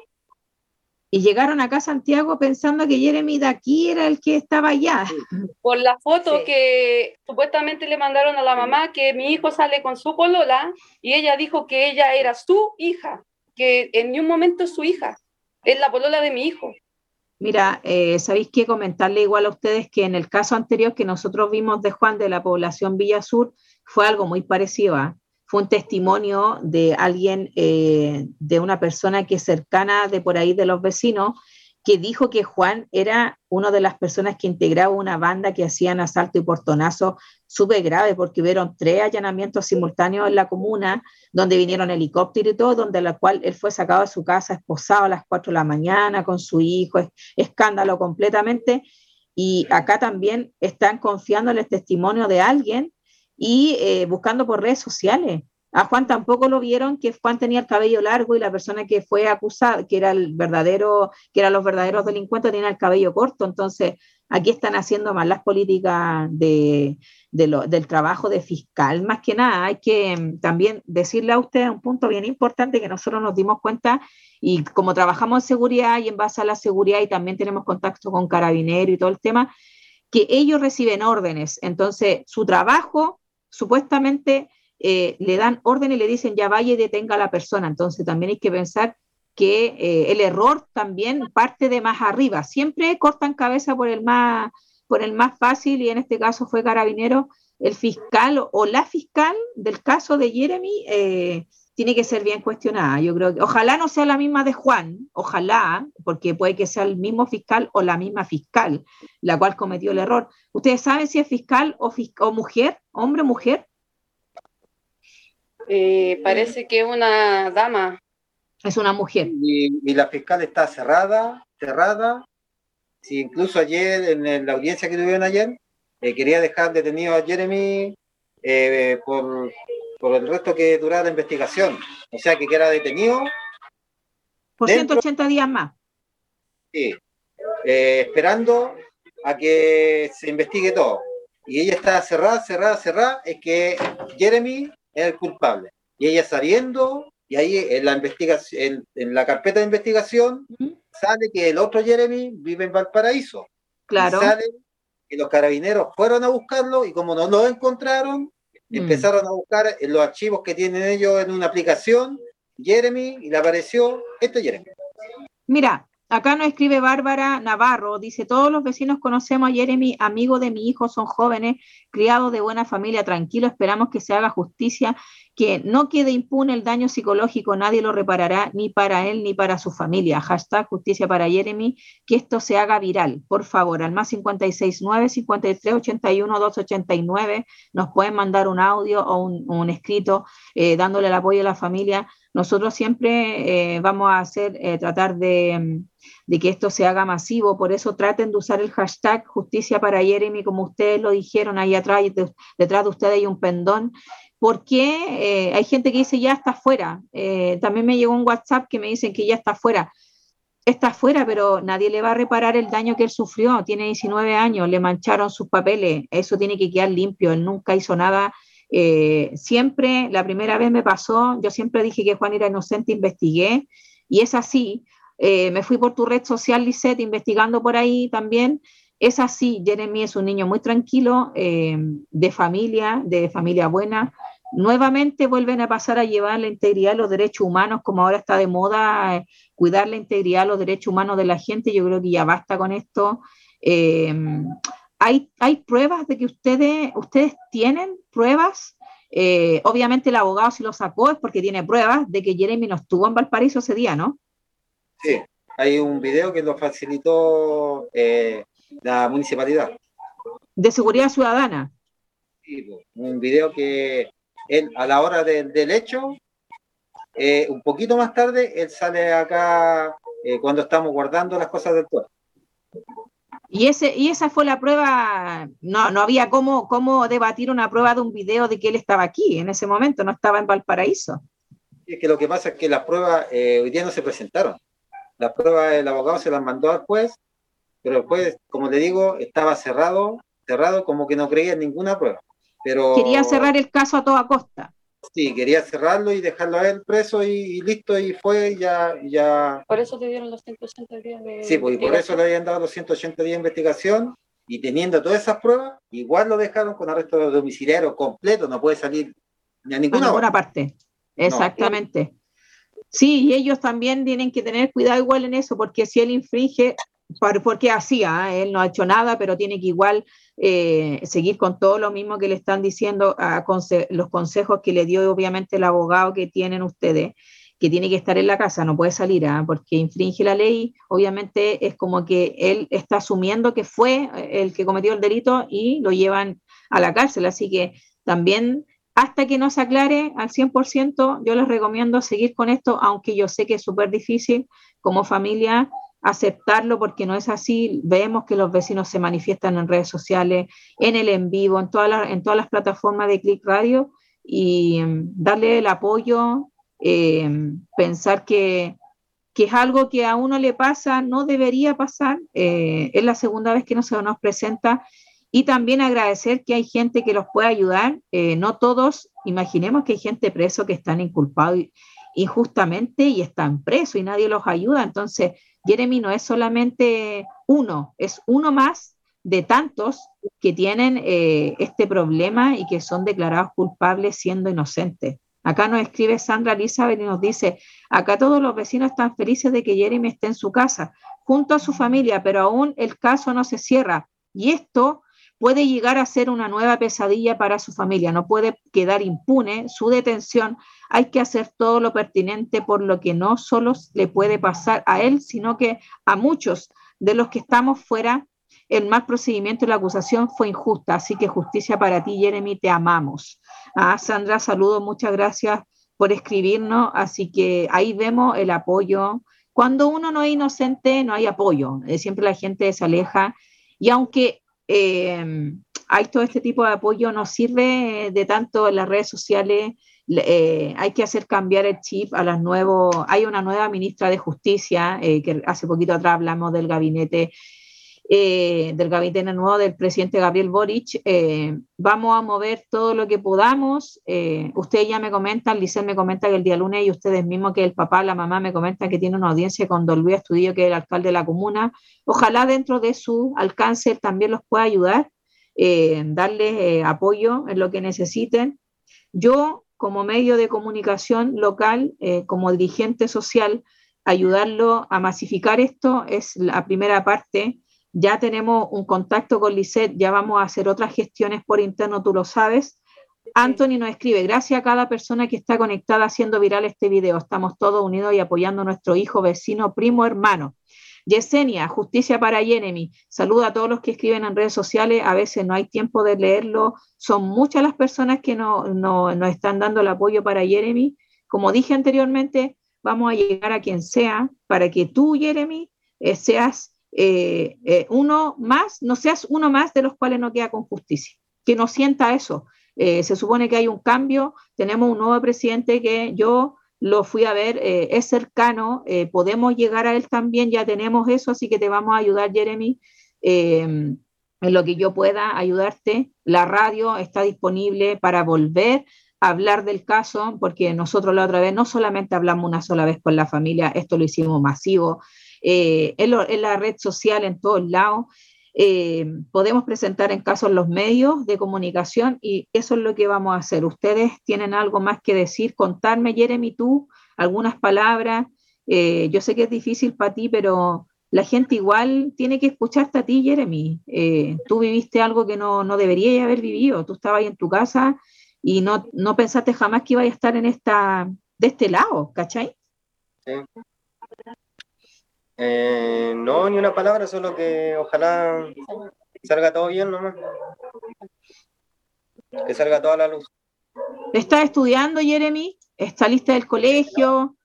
Y llegaron acá a Santiago pensando que Jeremy de aquí era el que estaba allá. Por la foto que supuestamente le mandaron a la mamá que mi hijo sale con su polola y ella dijo que ella era su hija, que en ningún momento es su hija, es la polola de mi hijo. Mira, eh, ¿sabéis qué? Comentarle igual a ustedes que en el caso anterior que nosotros vimos de Juan de la población Villa Sur fue algo muy parecido. a ¿ah? Fue un testimonio de alguien, eh, de una persona que es cercana de por ahí de los vecinos, que dijo que Juan era una de las personas que integraba una banda que hacían asalto y portonazo súper grave, porque hubieron tres allanamientos simultáneos en la comuna, donde vinieron helicópteros y todo, donde la cual él fue sacado de su casa, esposado a las 4 de la mañana con su hijo, escándalo completamente. Y acá también están confiando en el testimonio de alguien y eh, buscando por redes sociales. A Juan tampoco lo vieron que Juan tenía el cabello largo y la persona que fue acusada, que era el verdadero, que eran los verdaderos delincuentes, tenía el cabello corto. Entonces, aquí están haciendo mal las políticas de, del trabajo de fiscal. Más que nada, hay que mm, también decirle a ustedes un punto bien importante que nosotros nos dimos cuenta y como trabajamos en seguridad y en base a la seguridad y también tenemos contacto con carabineros y todo el tema, que ellos reciben órdenes. Entonces, su trabajo supuestamente eh, le dan orden y le dicen ya vaya y detenga a la persona. Entonces también hay que pensar que eh, el error también parte de más arriba. Siempre cortan cabeza por el más, por el más fácil y en este caso fue Carabinero. El fiscal o la fiscal del caso de Jeremy eh, tiene que ser bien cuestionada. Yo creo que ojalá no sea la misma de Juan, ojalá, porque puede que sea el mismo fiscal o la misma fiscal, la cual cometió el error. ¿Ustedes saben si es fiscal o, o mujer, hombre o mujer? Eh, parece que es una dama. Es una mujer. Y, la fiscal está cerrada, cerrada. Si incluso ayer, en la audiencia que tuvieron ayer, eh, quería dejar detenido a Jeremy eh, por por el resto que durara la investigación. O sea, que queda detenido. Por 180 días más. Sí, eh, esperando a que se investigue todo. Y ella está cerrada, cerrada, cerrada, es que Jeremy es el culpable. Y ella sabiendo, y ahí en la investigación, en, la carpeta de investigación, sale que el otro Jeremy vive en Valparaíso. Claro. sale que los carabineros fueron a buscarlo y como no lo encontraron, Mm. Empezaron a buscar los archivos que tienen ellos en una aplicación, Jeremy, y le apareció este Jeremy. Mira, Acá nos escribe Bárbara Navarro, dice, todos los vecinos conocemos a Jeremy, amigo de mi hijo, son jóvenes, criados de buena familia, tranquilo, esperamos que se haga justicia, que no quede impune el daño psicológico, nadie lo reparará, ni para él ni para su familia. Hashtag justicia para Jeremy, que esto se haga viral, por favor, al más 569 53 81 289 nos pueden mandar un audio o un, escrito eh, dándole el apoyo a la familia nosotros siempre eh, vamos a hacer, eh, tratar de, que esto se haga masivo, por eso traten de usar el hashtag justicia para Jeremy, como ustedes lo dijeron ahí atrás, detrás de ustedes hay un pendón, porque eh, hay gente que dice ya está fuera. también me llegó un WhatsApp que me dicen que ya está fuera. Está fuera, pero nadie le va a reparar el daño que él sufrió. Tiene 19 años, le mancharon sus papeles, eso tiene que quedar limpio. Él nunca hizo nada eh, siempre, la primera vez me pasó, yo siempre dije que Juan era inocente, investigué, y es así. Eh, me fui por tu red social, Lisette, investigando por ahí también. Es así, Jeremy es un niño muy tranquilo, eh, de familia, de familia buena. Nuevamente vuelven a pasar a llevar la integridad de los derechos humanos, como ahora está de moda, cuidar la integridad de los derechos humanos de la gente. Yo creo que ya basta con esto. ¿Hay, hay pruebas de que ustedes, ustedes tienen pruebas? Eh, obviamente el abogado si lo sacó es porque tiene pruebas de que Jeremy no estuvo en Valparaíso ese día, ¿no? Sí, hay un video que lo facilitó eh, la municipalidad. De seguridad ciudadana. Sí, un video que él, a la hora del hecho, eh, un poquito más tarde, él sale acá cuando estamos guardando las cosas del pueblo. Y, ese, y esa fue la prueba, no, no había cómo, cómo debatir una prueba de un video de que él estaba aquí en ese momento, no estaba en Valparaíso. Es que lo que pasa es que las pruebas eh, hoy día no se presentaron. Las pruebas el abogado se las mandó al juez, pero el juez, como le digo, estaba cerrado, cerrado como que no creía en ninguna prueba. Pero, Quería cerrar el caso a toda costa. Sí, quería cerrarlo y dejarlo a él preso y, listo, y fue ya, ya... Por eso te dieron los 180 días de Sí, pues, y por eso le habían dado los 180 días de investigación, y teniendo todas esas pruebas, igual lo dejaron con arresto domiciliario completo, no puede salir ni a ninguna, a parte. Exactamente. Sí, y ellos también tienen que tener cuidado igual en eso, porque si él infringe, porque hacía, ¿eh? él no ha hecho nada, pero tiene que igual eh, seguir con todo lo mismo que le están diciendo, a los consejos que le dio obviamente el abogado que tienen ustedes, que tiene que estar en la casa, no puede salir, ¿ah? porque infringe la ley, obviamente es como que él está asumiendo que fue el que cometió el delito y lo llevan a la cárcel, así que también hasta que no se aclare al 100%, yo les recomiendo seguir con esto, aunque yo sé que es súper difícil como familia aceptarlo porque no es así. Vemos que los vecinos se manifiestan en redes sociales, en el en vivo, en, todas en todas las plataformas de Click Radio y mm, darle el apoyo, eh, pensar que, que, es algo que a uno le pasa, no debería pasar. Eh, es la segunda vez que no se nos presenta. Y también agradecer que hay gente que los puede ayudar. Eh, no todos, imaginemos que hay gente preso que están inculpados injustamente y están presos y nadie los ayuda. Entonces, Jeremy no es solamente uno, es uno más de tantos que tienen eh, este problema y que son declarados culpables siendo inocentes. Acá nos escribe Sandra Elizabeth y nos dice, acá todos los vecinos están felices de que Jeremy esté en su casa, junto a su familia, pero aún el caso no se cierra. Y esto puede llegar a ser una nueva pesadilla para su familia, no puede quedar impune su detención, hay que hacer todo lo pertinente por lo que no solo le puede pasar a él, sino que a muchos de los que estamos fuera, el mal procedimiento y la acusación fue injusta, así que justicia para ti, Jeremy, te amamos. Ah, Sandra, saludo, muchas gracias por escribirnos, así que ahí vemos el apoyo. Cuando uno no es inocente, no hay apoyo, eh, siempre la gente se aleja y aunque eh, hay todo este tipo de apoyo, no sirve de tanto en las redes sociales. Eh, hay que hacer cambiar el chip a las nuevos. Hay una nueva ministra de Justicia, eh, que hace poquito atrás hablamos del gabinete eh, del gabinete nuevo del presidente Gabriel Boric. Eh, vamos a mover todo lo que podamos. Eh, ustedes ya me comentan, Licel me comenta que el día lunes y ustedes mismos que el papá, la mamá me comentan que tiene una audiencia con Don Luis que es el alcalde de la comuna. Ojalá dentro de su alcance también los pueda ayudar, darles apoyo en lo que necesiten. Yo, como medio de comunicación local, como dirigente social, ayudarlo a masificar esto es la primera parte ya tenemos un contacto con Lisette, ya vamos a hacer otras gestiones por interno, tú lo sabes. Anthony nos escribe, gracias a cada persona que está conectada haciendo viral este video. Estamos todos unidos y apoyando a nuestro hijo, vecino, primo, hermano. Yesenia, justicia para Jeremy. Saluda a todos los que escriben en redes sociales. A veces no hay tiempo de leerlo. Son muchas las personas que nos no, están dando el apoyo para Jeremy. Como dije anteriormente, vamos a llegar a quien sea para que tú, Jeremy, eh, seas eh, eh, uno más, no seas uno más de los cuales no queda con justicia, que no sienta eso. Eh, se supone que hay un cambio, tenemos un nuevo presidente que yo lo fui a ver, es cercano, podemos llegar a él también, ya tenemos eso, así que te vamos a ayudar, Jeremy, en lo que yo pueda ayudarte. La radio está disponible para volver a hablar del caso, porque nosotros la otra vez no solamente hablamos una sola vez con la familia, esto lo hicimos masivo, eh, en, la red social, en todos lados. Eh, podemos presentar en casos los medios de comunicación y eso es lo que vamos a hacer. Ustedes tienen algo más que decir, contarme, Jeremy, tú, algunas palabras. Eh, yo sé que es difícil para ti, pero la gente igual tiene que escucharte a ti, Jeremy. tú viviste algo que no, no deberías haber vivido. Tú estabas ahí en tu casa y no, no pensaste jamás que iba a estar en esta, de este lado, ¿cachai? Sí. Eh, no, ni una palabra, solo que ojalá salga todo bien nomás. Que salga toda la luz. ¿Estás estudiando, Jeremy? ¿Está lista del colegio?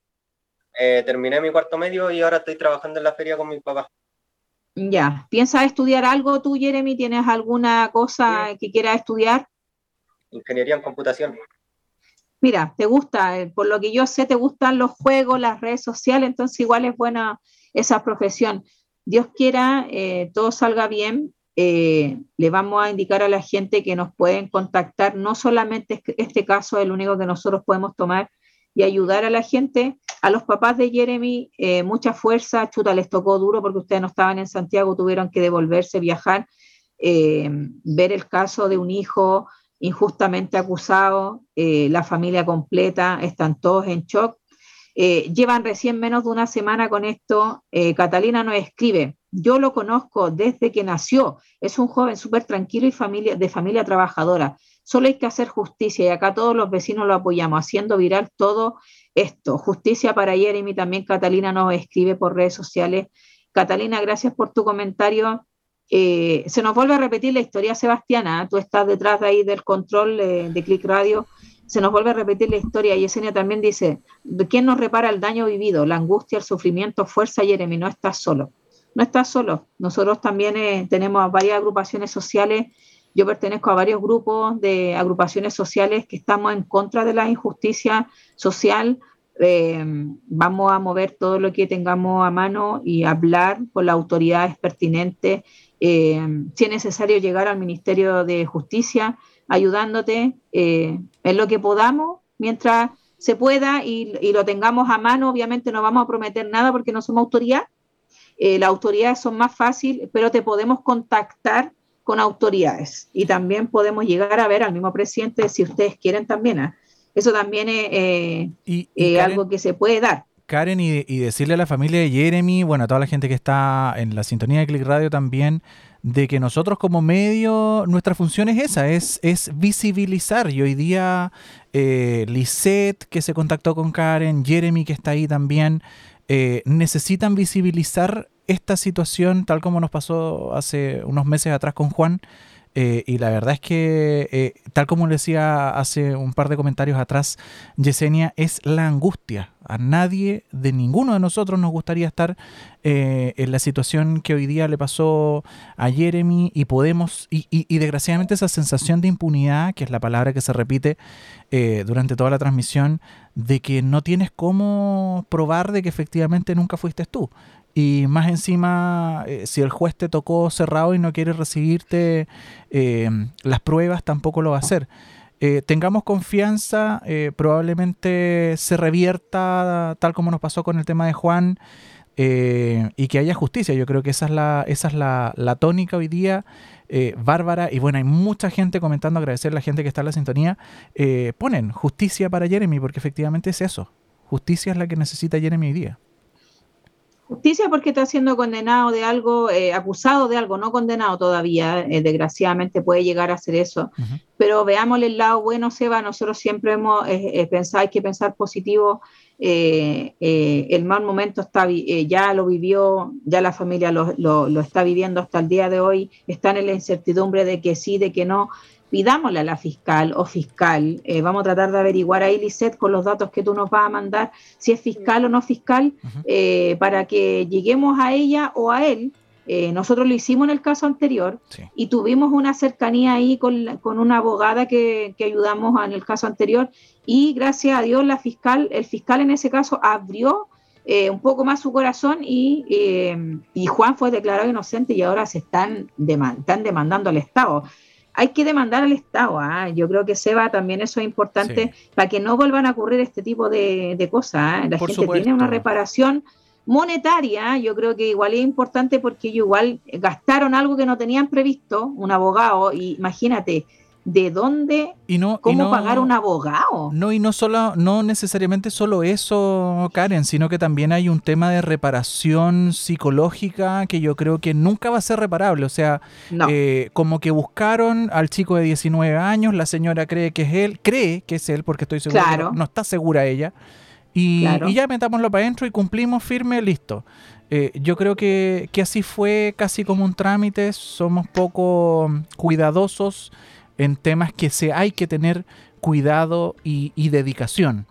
Eh, terminé mi cuarto medio y ahora estoy trabajando en la feria con mi papá. Ya, ¿piensas estudiar algo tú, Jeremy? ¿Tienes alguna cosa que quieras estudiar? Ingeniería en computación. Mira, te gusta, eh, por lo que yo sé, te gustan los juegos, las redes sociales, entonces igual es buena esa profesión. Dios quiera, eh, todo salga bien. Eh, le vamos a indicar a la gente que nos pueden contactar. No solamente este caso es el único que nosotros podemos tomar y ayudar a la gente. A los papás de Jeremy, mucha fuerza. Chuta, les tocó duro porque ustedes no estaban en Santiago, tuvieron que devolverse, viajar, ver el caso de un hijo injustamente acusado, eh, la familia completa, están todos en shock. Eh, llevan recién menos de una semana con esto. Eh, Catalina nos escribe, yo lo conozco desde que nació, es un joven súper tranquilo y familia, de familia trabajadora. Solo hay que hacer justicia y acá todos los vecinos lo apoyamos, haciendo viral todo esto. Justicia para Jeremy, también Catalina nos escribe por redes sociales. Catalina, gracias por tu comentario. Eh, se nos vuelve a repetir la historia sebastiana, tú estás detrás de ahí del control de Click Radio, se nos vuelve a repetir la historia. Y Yesenia también dice, ¿quién nos repara el daño vivido? La angustia, el sufrimiento, fuerza, Jeremy, no estás solo. No estás solo. Nosotros también eh, tenemos varias agrupaciones sociales. Yo pertenezco a varios grupos de agrupaciones sociales que estamos en contra de la injusticia social. Eh, vamos a mover todo lo que tengamos a mano y hablar con las autoridades pertinentes eh, si es necesario llegar al Ministerio de Justicia ayudándote eh, en lo que podamos mientras se pueda y, lo tengamos a mano. Obviamente no vamos a prometer nada porque no somos autoridad. Eh, las autoridades son más fáciles, pero te podemos contactar con autoridades y también podemos llegar a ver al mismo presidente si ustedes quieren también. ¿ah? Eso también es algo que se puede dar. Karen, y, decirle a la familia de Jeremy, bueno, a toda la gente que está en la sintonía de Click Radio también, de que nosotros como medio, nuestra función es esa, es, es visibilizar. Y hoy día eh, Lisette, que se contactó con Karen, Jeremy, que está ahí también, eh, necesitan visibilizar esta situación tal como nos pasó hace unos meses atrás con Juan. Eh, y la verdad es que, eh, tal como le decía hace un par de comentarios atrás, Yesenia, es la angustia. A nadie, de ninguno de nosotros, nos gustaría estar eh, en la situación que hoy día le pasó a Jeremy y podemos, y, y, desgraciadamente esa sensación de impunidad, que es la palabra que se repite durante toda la transmisión, de que no tienes cómo probar de que efectivamente nunca fuiste tú. Y más encima, eh, si el juez te tocó cerrado y no quiere recibirte eh, las pruebas, tampoco lo va a hacer. Eh, tengamos confianza, probablemente se revierta tal como nos pasó con el tema de Juan y que haya justicia. Yo creo que esa es la, esa es la, la tónica hoy día. Bárbara, y bueno, hay mucha gente comentando, agradecer a la gente que está en la sintonía, ponen justicia para Jeremy, porque efectivamente es eso. Justicia es la que necesita Jeremy hoy día justicia porque está siendo condenado de algo, eh, acusado de algo, no condenado todavía, eh, desgraciadamente puede llegar a ser eso. Pero veámosle el lado bueno, Seba, nosotros siempre hemos eh, pensado, hay que pensar positivo, el mal momento está ya lo vivió, ya la familia lo, lo, está viviendo hasta el día de hoy, están en la incertidumbre de que sí, de que no, pidámosle a la fiscal o fiscal, eh, vamos a tratar de averiguar ahí, Lisset, con los datos que tú nos vas a mandar, si es fiscal o no fiscal, eh, para que lleguemos a ella o a él. Eh, nosotros lo hicimos en el caso anterior y tuvimos una cercanía ahí con, con una abogada que, que, ayudamos en el caso anterior. Y gracias a Dios la fiscal, el fiscal en ese caso abrió un poco más su corazón y, y, Juan fue declarado inocente y ahora se están, están demandando al Estado hay que demandar al Estado. ¿ah? Yo creo que Seba también eso es importante para que no vuelvan a ocurrir este tipo de, cosas. ¿ah? La gente tiene una reparación monetaria, yo creo que igual es importante porque ellos igual gastaron algo que no tenían previsto, un abogado, y imagínate, de dónde, y no, cómo pagar un abogado. No, y no solo, no necesariamente solo eso, Karen, sino que también hay un tema de reparación psicológica que yo creo que nunca va a ser reparable. O sea, eh, como que buscaron al chico de 19 años, la señora cree que es él, cree que es él, porque estoy seguro que no, está segura ella. Y, ya metámoslo para adentro y cumplimos firme, listo. Eh, yo creo que, que así fue casi como un trámite, somos poco cuidadosos en temas que se hay que tener cuidado y, dedicación.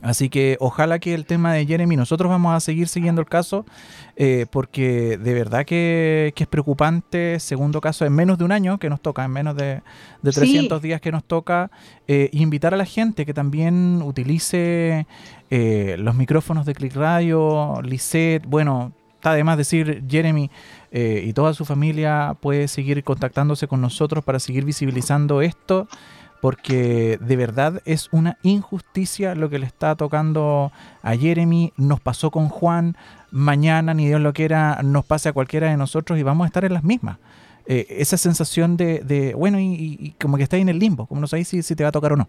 Así que ojalá que el tema de Jeremy, nosotros vamos a seguir siguiendo el caso, eh, porque de verdad que, es preocupante, segundo caso, en menos de un año que nos toca, en menos de, de 300 días que nos toca, eh, invitar a la gente que también utilice eh, los micrófonos de Click Radio, Lisette, bueno, está de más decir Jeremy y toda su familia puede seguir contactándose con nosotros para seguir visibilizando esto porque de verdad es una injusticia lo que le está tocando a Jeremy, nos pasó con Juan, mañana, ni Dios lo quiera, nos pase a cualquiera de nosotros y vamos a estar en las mismas. Eh, esa sensación de, bueno, y, como que está ahí en el limbo, como no sabéis si, si te va a tocar o no.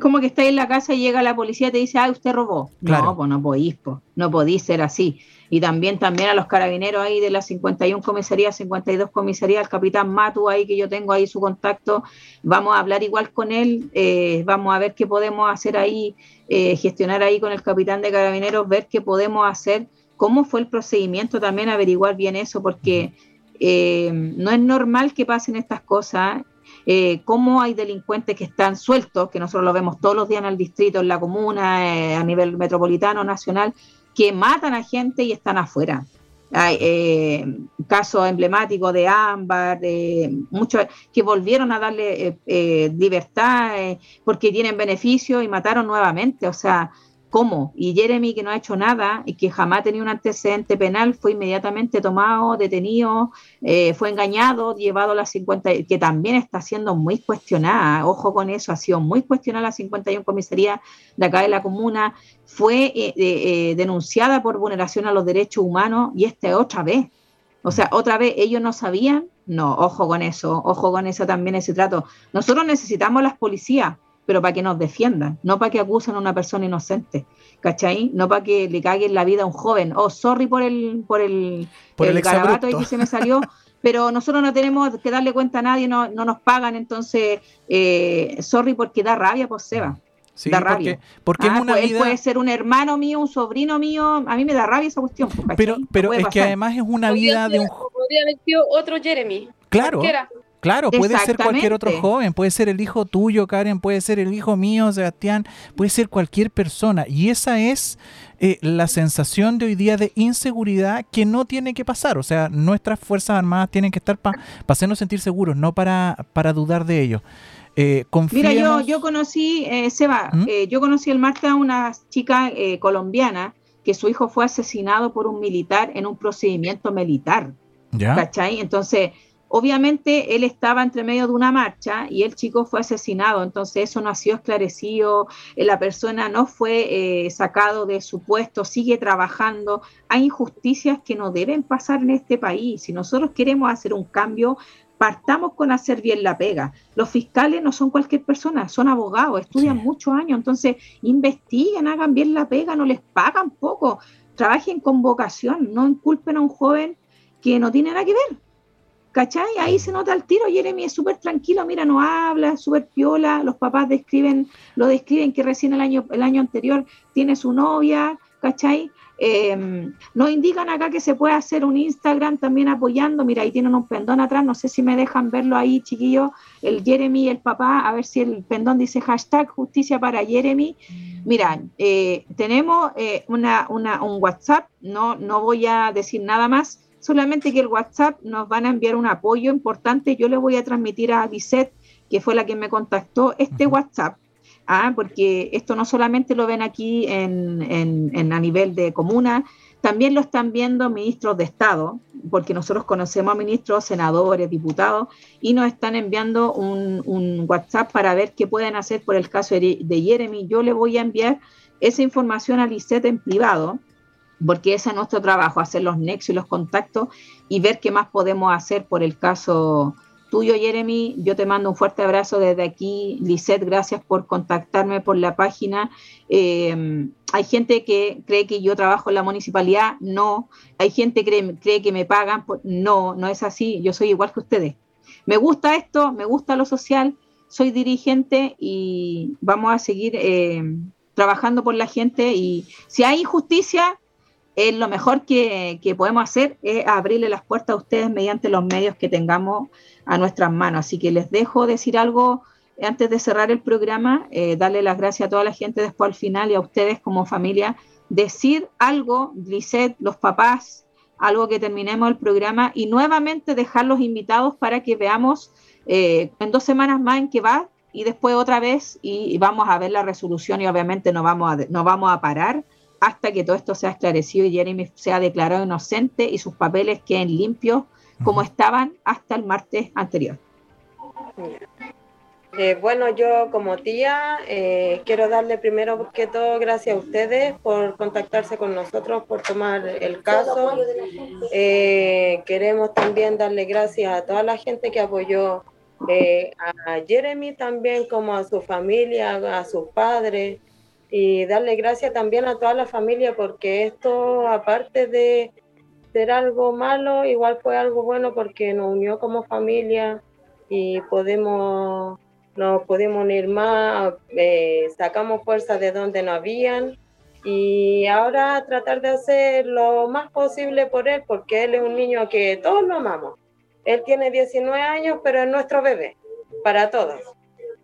Como que estáis en la casa y llega la policía y te dice, ah, usted robó. No, pues no podís, no podís ser así y también, también a los carabineros ahí de la 51 comisaría, 52 comisaría, el capitán Matu ahí que yo tengo ahí su contacto, vamos a hablar igual con él, eh, vamos a ver qué podemos hacer ahí, eh, gestionar ahí con el capitán de carabineros, ver qué podemos hacer, cómo fue el procedimiento, también averiguar bien eso, porque eh, no es normal que pasen estas cosas. cómo hay delincuentes que están sueltos, que nosotros lo vemos todos los días en el distrito, en la comuna, a nivel metropolitano, nacional, que matan a gente y están afuera. Hay eh, casos emblemáticos de Ámbar, de muchos que volvieron a darle eh, eh, libertad porque tienen beneficio y mataron nuevamente. O sea, ¿Cómo? Y Jeremy, que no ha hecho nada y que jamás tenido un antecedente penal, fue inmediatamente tomado, detenido, eh, fue engañado, llevado a la 50, que también está siendo muy cuestionada. Ojo con eso, ha sido muy cuestionada la 51 comisaría de acá de la comuna. Fue eh, eh, denunciada por vulneración a los derechos humanos y esta otra vez. O sea, otra vez ellos no sabían. No, ojo con eso, ojo con eso también ese trato. Nosotros necesitamos las policías pero para que nos defiendan, no para que acusen a una persona inocente, ¿cachai? No para que le caguen la vida a un joven. Oh, sorry por el, por el, por el, garabato que se me salió, pero nosotros no tenemos que darle cuenta a nadie, no, no nos pagan, entonces, eh, sorry porque da rabia, pues Seba. Sí, da rabia. Porque, ah, una pues, puede ser un hermano mío, un sobrino mío, a mí me da rabia esa cuestión. Pues, pero pero es que además es una vida de un... Podría haber sido otro Jeremy. Claro. Claro, puede ser cualquier otro joven, puede ser el hijo tuyo, Karen, puede ser el hijo mío, Sebastián, puede ser cualquier persona. Y esa es eh, la sensación de hoy día de inseguridad que no tiene que pasar. O sea, nuestras Fuerzas Armadas tienen que estar para hacernos sentir seguros, no para, para dudar de ello. Eh, Mira, yo, yo conocí, eh, Seba, ¿Mm? eh, yo conocí el martes a una chica colombiana que su hijo fue asesinado por un militar en un procedimiento militar. ¿Ya? ¿Cachai? Entonces, Obviamente él estaba entre medio de una marcha y el chico fue asesinado, entonces eso no ha sido esclarecido, eh, la persona no fue eh, sacado de su puesto, sigue trabajando. Hay injusticias que no deben pasar en este país. Si nosotros queremos hacer un cambio, partamos con hacer bien la pega. Los fiscales no son cualquier persona, son abogados, estudian muchos años, entonces investiguen, hagan bien la pega, no les pagan poco, trabajen con vocación, no inculpen a un joven que no tiene nada que ver. ¿Cachai? Ahí se nota el tiro. Jeremy es súper tranquilo, mira, no habla, súper piola. Los papás describen, lo describen que recién el año, el año anterior tiene su novia, ¿cachai? Em, nos indican acá que se puede hacer un Instagram también apoyando. Mira, ahí tienen un pendón atrás. No sé si me dejan verlo ahí, chiquillo. El Jeremy, el papá. A ver si el pendón dice hashtag justicia para Jeremy. Mira, eh, tenemos eh, una, una, un WhatsApp. No, no voy a decir nada más solamente que el WhatsApp nos van a enviar un apoyo importante. Yo le voy a transmitir a Lisette, que fue la que me contactó, este WhatsApp. Ah, porque esto no solamente lo ven aquí en, a nivel de comuna, también lo están viendo ministros de Estado, porque nosotros conocemos a ministros, senadores, diputados, y nos están enviando un, un WhatsApp para ver qué pueden hacer por el caso de Jeremy. Yo le voy a enviar esa información a Lisette en privado, porque ese es nuestro trabajo, hacer los nexos y los contactos y ver qué más podemos hacer por el caso tuyo, Jeremy. Yo te mando un fuerte abrazo desde aquí. Lisette, gracias por contactarme por la página. Eh, hay gente que cree que yo trabajo en la municipalidad, no. Hay gente que cree, que me pagan, no, no es así. Yo soy igual que ustedes. Me gusta esto, me gusta lo social, soy dirigente y vamos a seguir eh, trabajando por la gente. Y si hay injusticia, es lo mejor que, podemos hacer es abrirle las puertas a ustedes mediante los medios que tengamos a nuestras manos. Así que les dejo decir algo antes de cerrar el programa, eh, darle las gracias a toda la gente después al final y a ustedes como familia, decir algo, Lisette, los papás, algo que terminemos el programa y nuevamente dejar los invitados para que veamos eh, en dos semanas más en qué va y después otra vez y, vamos a ver la resolución y obviamente no vamos a, no vamos a parar hasta que todo esto sea esclarecido y Jeremy sea declarado inocente y sus papeles queden limpios como estaban hasta el martes anterior. Eh, bueno, yo como tía eh, quiero darle primero que todo gracias a ustedes por contactarse con nosotros, por tomar el caso. Eh, queremos también darle gracias a toda la gente que apoyó a Jeremy también, como a su familia, a sus padres, y darle gracias también a toda la familia porque esto, aparte de ser algo malo, igual fue algo bueno porque nos unió como familia y podemos nos pudimos unir más, eh, sacamos fuerzas de donde no habían y ahora tratar de hacer lo más posible por él, porque él es un niño que todos lo amamos. Él tiene 19 años, pero es nuestro bebé, para todos,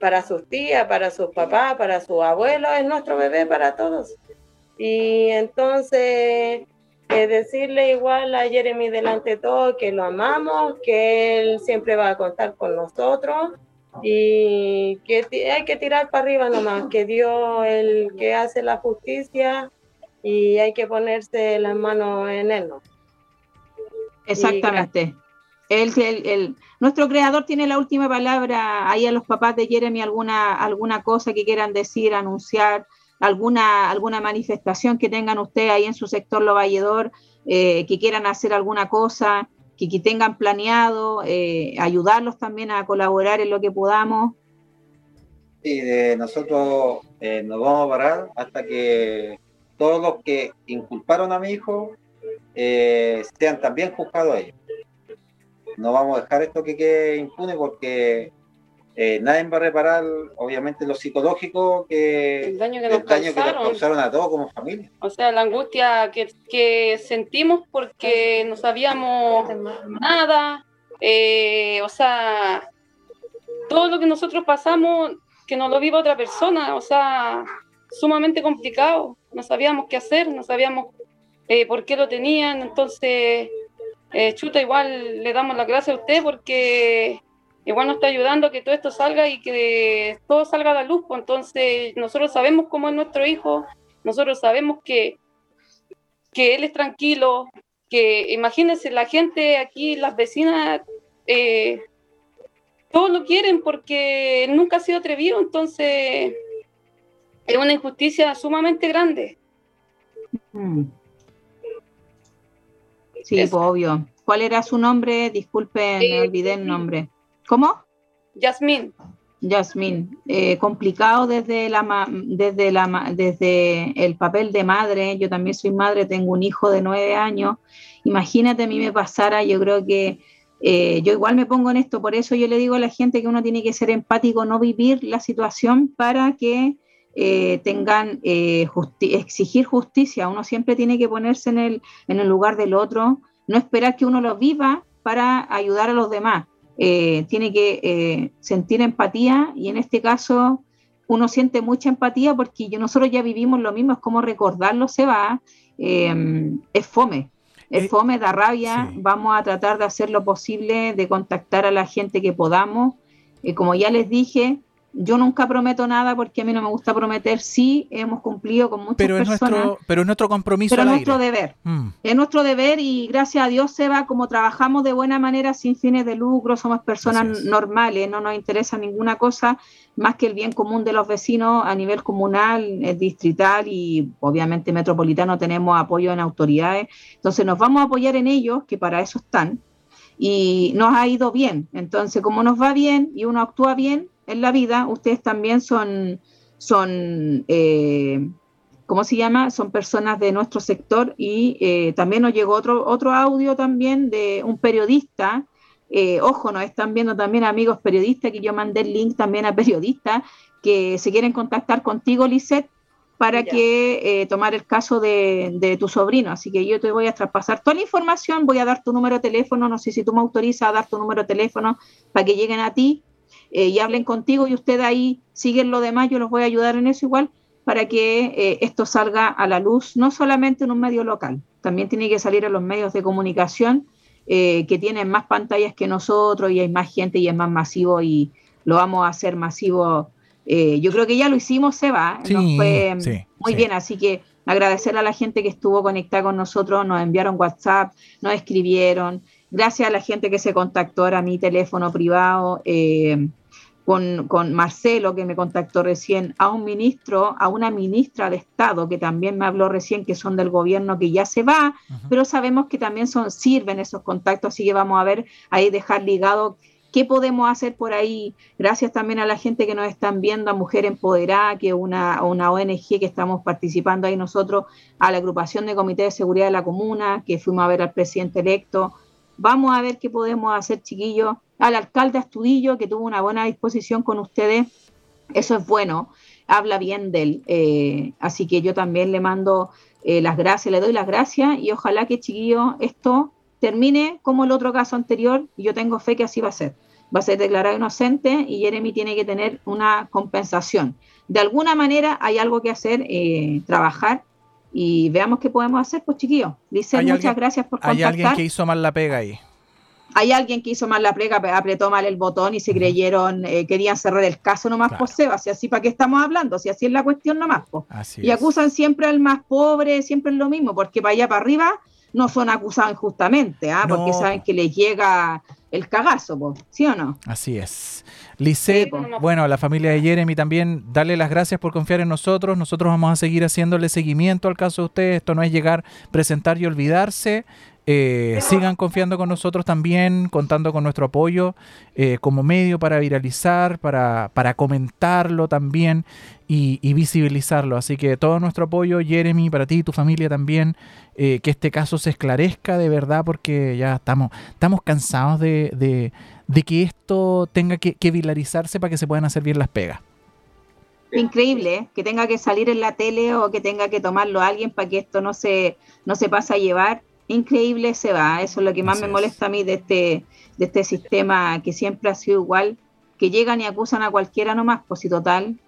para sus tías, para sus papás, para sus abuelos, es nuestro bebé para todos. Y entonces, eh, decirle igual a Jeremy delante de todo que lo amamos, que él siempre va a contar con nosotros y que hay que tirar para arriba nomás, que Dios el que hace la justicia y hay que ponerse las manos en él. ¿no? Exactamente. Él, el, nuestro creador tiene la última palabra. Ahí a los papás de Jeremy alguna, alguna cosa que quieran decir, anunciar, alguna, alguna manifestación que tengan ustedes ahí en su sector Lo Valledor, eh, que quieran hacer alguna cosa que, tengan planeado, eh, ayudarlos también a colaborar en lo que podamos. Sí, nosotros eh, nos vamos a parar hasta que todos los que inculparon a mi hijo sean también juzgados ellos. No vamos a dejar esto que quede impune porque eh, nadie va a reparar, obviamente, lo psicológico que el daño que, nos, causaron. a todos como familia. O sea, la angustia que, sentimos porque no sabíamos nada, eh, o sea, todo lo que nosotros pasamos, que no lo viva otra persona, o sea, sumamente complicado, no sabíamos qué hacer, no sabíamos eh, por qué lo tenían, entonces, chuta, igual le damos la gracias a usted porque igual nos está ayudando a que todo esto salga y que todo salga a la luz. Pues, entonces, nosotros sabemos cómo es nuestro hijo, nosotros sabemos que, que él es tranquilo, que imagínense, la gente aquí, las vecinas, eh, todos lo quieren porque nunca ha sido atrevido, entonces es una injusticia sumamente grande. Mm. Sí, pues, obvio. ¿Cuál era su nombre? Disculpe, me eh, olvidé el nombre. ¿Cómo? Yasmín. Yasmín, eh, complicado desde, la, desde, la, desde el papel de madre. Yo también soy madre, tengo un hijo de nueve años. Imagínate, a mí me pasara, yo creo que eh, yo igual me pongo en esto, por eso yo le digo a la gente que uno tiene que ser empático, no vivir la situación para que eh, tengan, exigir justicia. Uno siempre tiene que ponerse en el, en el lugar del otro, no esperar que uno lo viva para ayudar a los demás. Eh, tiene que eh, sentir empatía y en este caso uno siente mucha empatía porque nosotros ya vivimos lo mismo, es como recordarlo se va, eh, es fome, es fome, da rabia, vamos a tratar de hacer lo posible, de contactar a la gente que podamos. como ya les dije, yo nunca prometo nada porque a mí no me gusta prometer. Sí, hemos cumplido con muchas pero es Nuestro, pero es nuestro compromiso. Pero es nuestro deber. Mm. Es nuestro deber y gracias a Dios, Seba, como trabajamos de buena manera, sin fines de lucro, somos personas normales, no nos interesa ninguna cosa más que el bien común de los vecinos a nivel comunal, eh, distrital y obviamente metropolitano tenemos apoyo en autoridades. Entonces nos vamos a apoyar en ellos, que para eso están, y nos ha ido bien. Entonces, como nos va bien y uno actúa bien, en la vida, ustedes también son, son eh, ¿cómo se llama? Son personas de nuestro sector y eh, también nos llegó otro, otro audio también de un periodista. Eh, ojo, nos están viendo también amigos periodistas, que yo mandé el link también a periodistas que se quieren contactar contigo, Lisette, para que tomar el caso de, de, tu sobrino. Así que yo te voy a traspasar toda la información, voy a dar tu número de teléfono, no sé si tú me autorizas a dar tu número de teléfono para que lleguen a ti eh, y hablen contigo y usted ahí siguen lo demás, yo los voy a ayudar en eso igual para que eh, esto salga a la luz, no solamente en un medio local, también tiene que salir en los medios de comunicación eh, que tienen más pantallas que nosotros y hay más gente y es más masivo y lo vamos a hacer masivo. yo creo que ya lo hicimos, Seba, sí, nos fue muy bien, así que agradecer a la gente que estuvo conectada con nosotros, nos enviaron WhatsApp, nos escribieron, gracias a la gente que se contactó a mi teléfono privado, eh, con, con, Marcelo que me contactó recién, a un ministro, a una ministra de Estado que también me habló recién, que son del gobierno que ya se va, pero sabemos que también son, sirven esos contactos, así que vamos a ver ahí dejar ligado qué podemos hacer por ahí. Gracias también a la gente que nos están viendo, a Mujer Empoderada, que es una, una ONG que estamos participando ahí nosotros, a la agrupación de Comité de Seguridad de la Comuna, que fuimos a ver al presidente electo, Vamos a ver qué podemos hacer, chiquillos. Al alcalde Astudillo, que tuvo una buena disposición con ustedes, eso es bueno, habla bien de él. Eh, así que yo también le mando eh, las gracias, le doy las gracias y ojalá que, chiquillos, esto termine como el otro caso anterior y yo tengo fe que así va a ser. Va a ser declarado inocente y Jeremy tiene que tener una compensación. De alguna manera hay algo que hacer, eh, trabajar y veamos qué podemos hacer, pues chiquillos. Dice muchas gracias por contactar. Hay alguien que hizo mal la pega ahí. Hay alguien que hizo mal la pega, apretó mal el botón y se creyeron, eh, querían cerrar el caso nomás por pues, Seba, si así para qué estamos hablando, si así es la cuestión nomás. Pues. y acusan siempre al más pobre, siempre es lo mismo, porque para allá para arriba no son acusados injustamente, ¿ah? porque saben que les llega el cagazo, ¿sí o no? Así es. Lisette, bueno, a la familia de Jeremy también, darle las gracias por confiar en nosotros. Nosotros vamos a seguir haciéndole seguimiento al caso de ustedes. Esto no es llegar, presentar y olvidarse. Eh, sigan confiando con nosotros también, contando con nuestro apoyo eh, como medio para viralizar, para, para comentarlo también y, visibilizarlo. Así que todo nuestro apoyo, Jeremy, para ti y tu familia también, eh, que este caso se esclarezca de verdad porque ya estamos, estamos cansados de, que esto tenga que, que viralizarse para que se puedan hacer bien las pegas. Increíble, que tenga que salir en la tele o que tenga que tomarlo alguien para que esto no se, no se pase a llevar increíble se va. Eso es lo que más me molesta a mí de este, de este sistema que siempre ha sido igual, que llegan y acusan a cualquiera nomás, pues si total,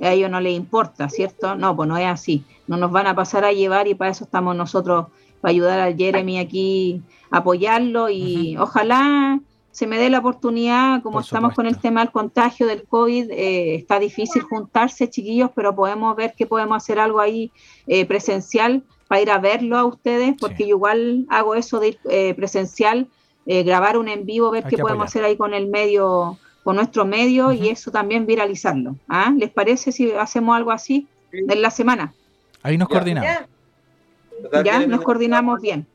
a ellos no les importa, ¿cierto? No, pues no es así. No nos van a pasar a llevar y para eso estamos nosotros, para ayudar a Jeremy aquí, apoyarlo y ojalá se me dé la oportunidad, como estamos con el tema del contagio del COVID, eh, está difícil juntarse, chiquillos, pero podemos ver que podemos hacer algo ahí eh, presencial para ir a verlo a ustedes, porque yo igual hago eso de ir eh, presencial, eh, grabar un en vivo, ver qué podemos hacer ahí con el medio, con nuestro medio y eso también viralizarlo. ¿Ah? ¿Les parece si hacemos algo así en la semana? Ahí nos coordinamos. Ya, nos coordinamos bien.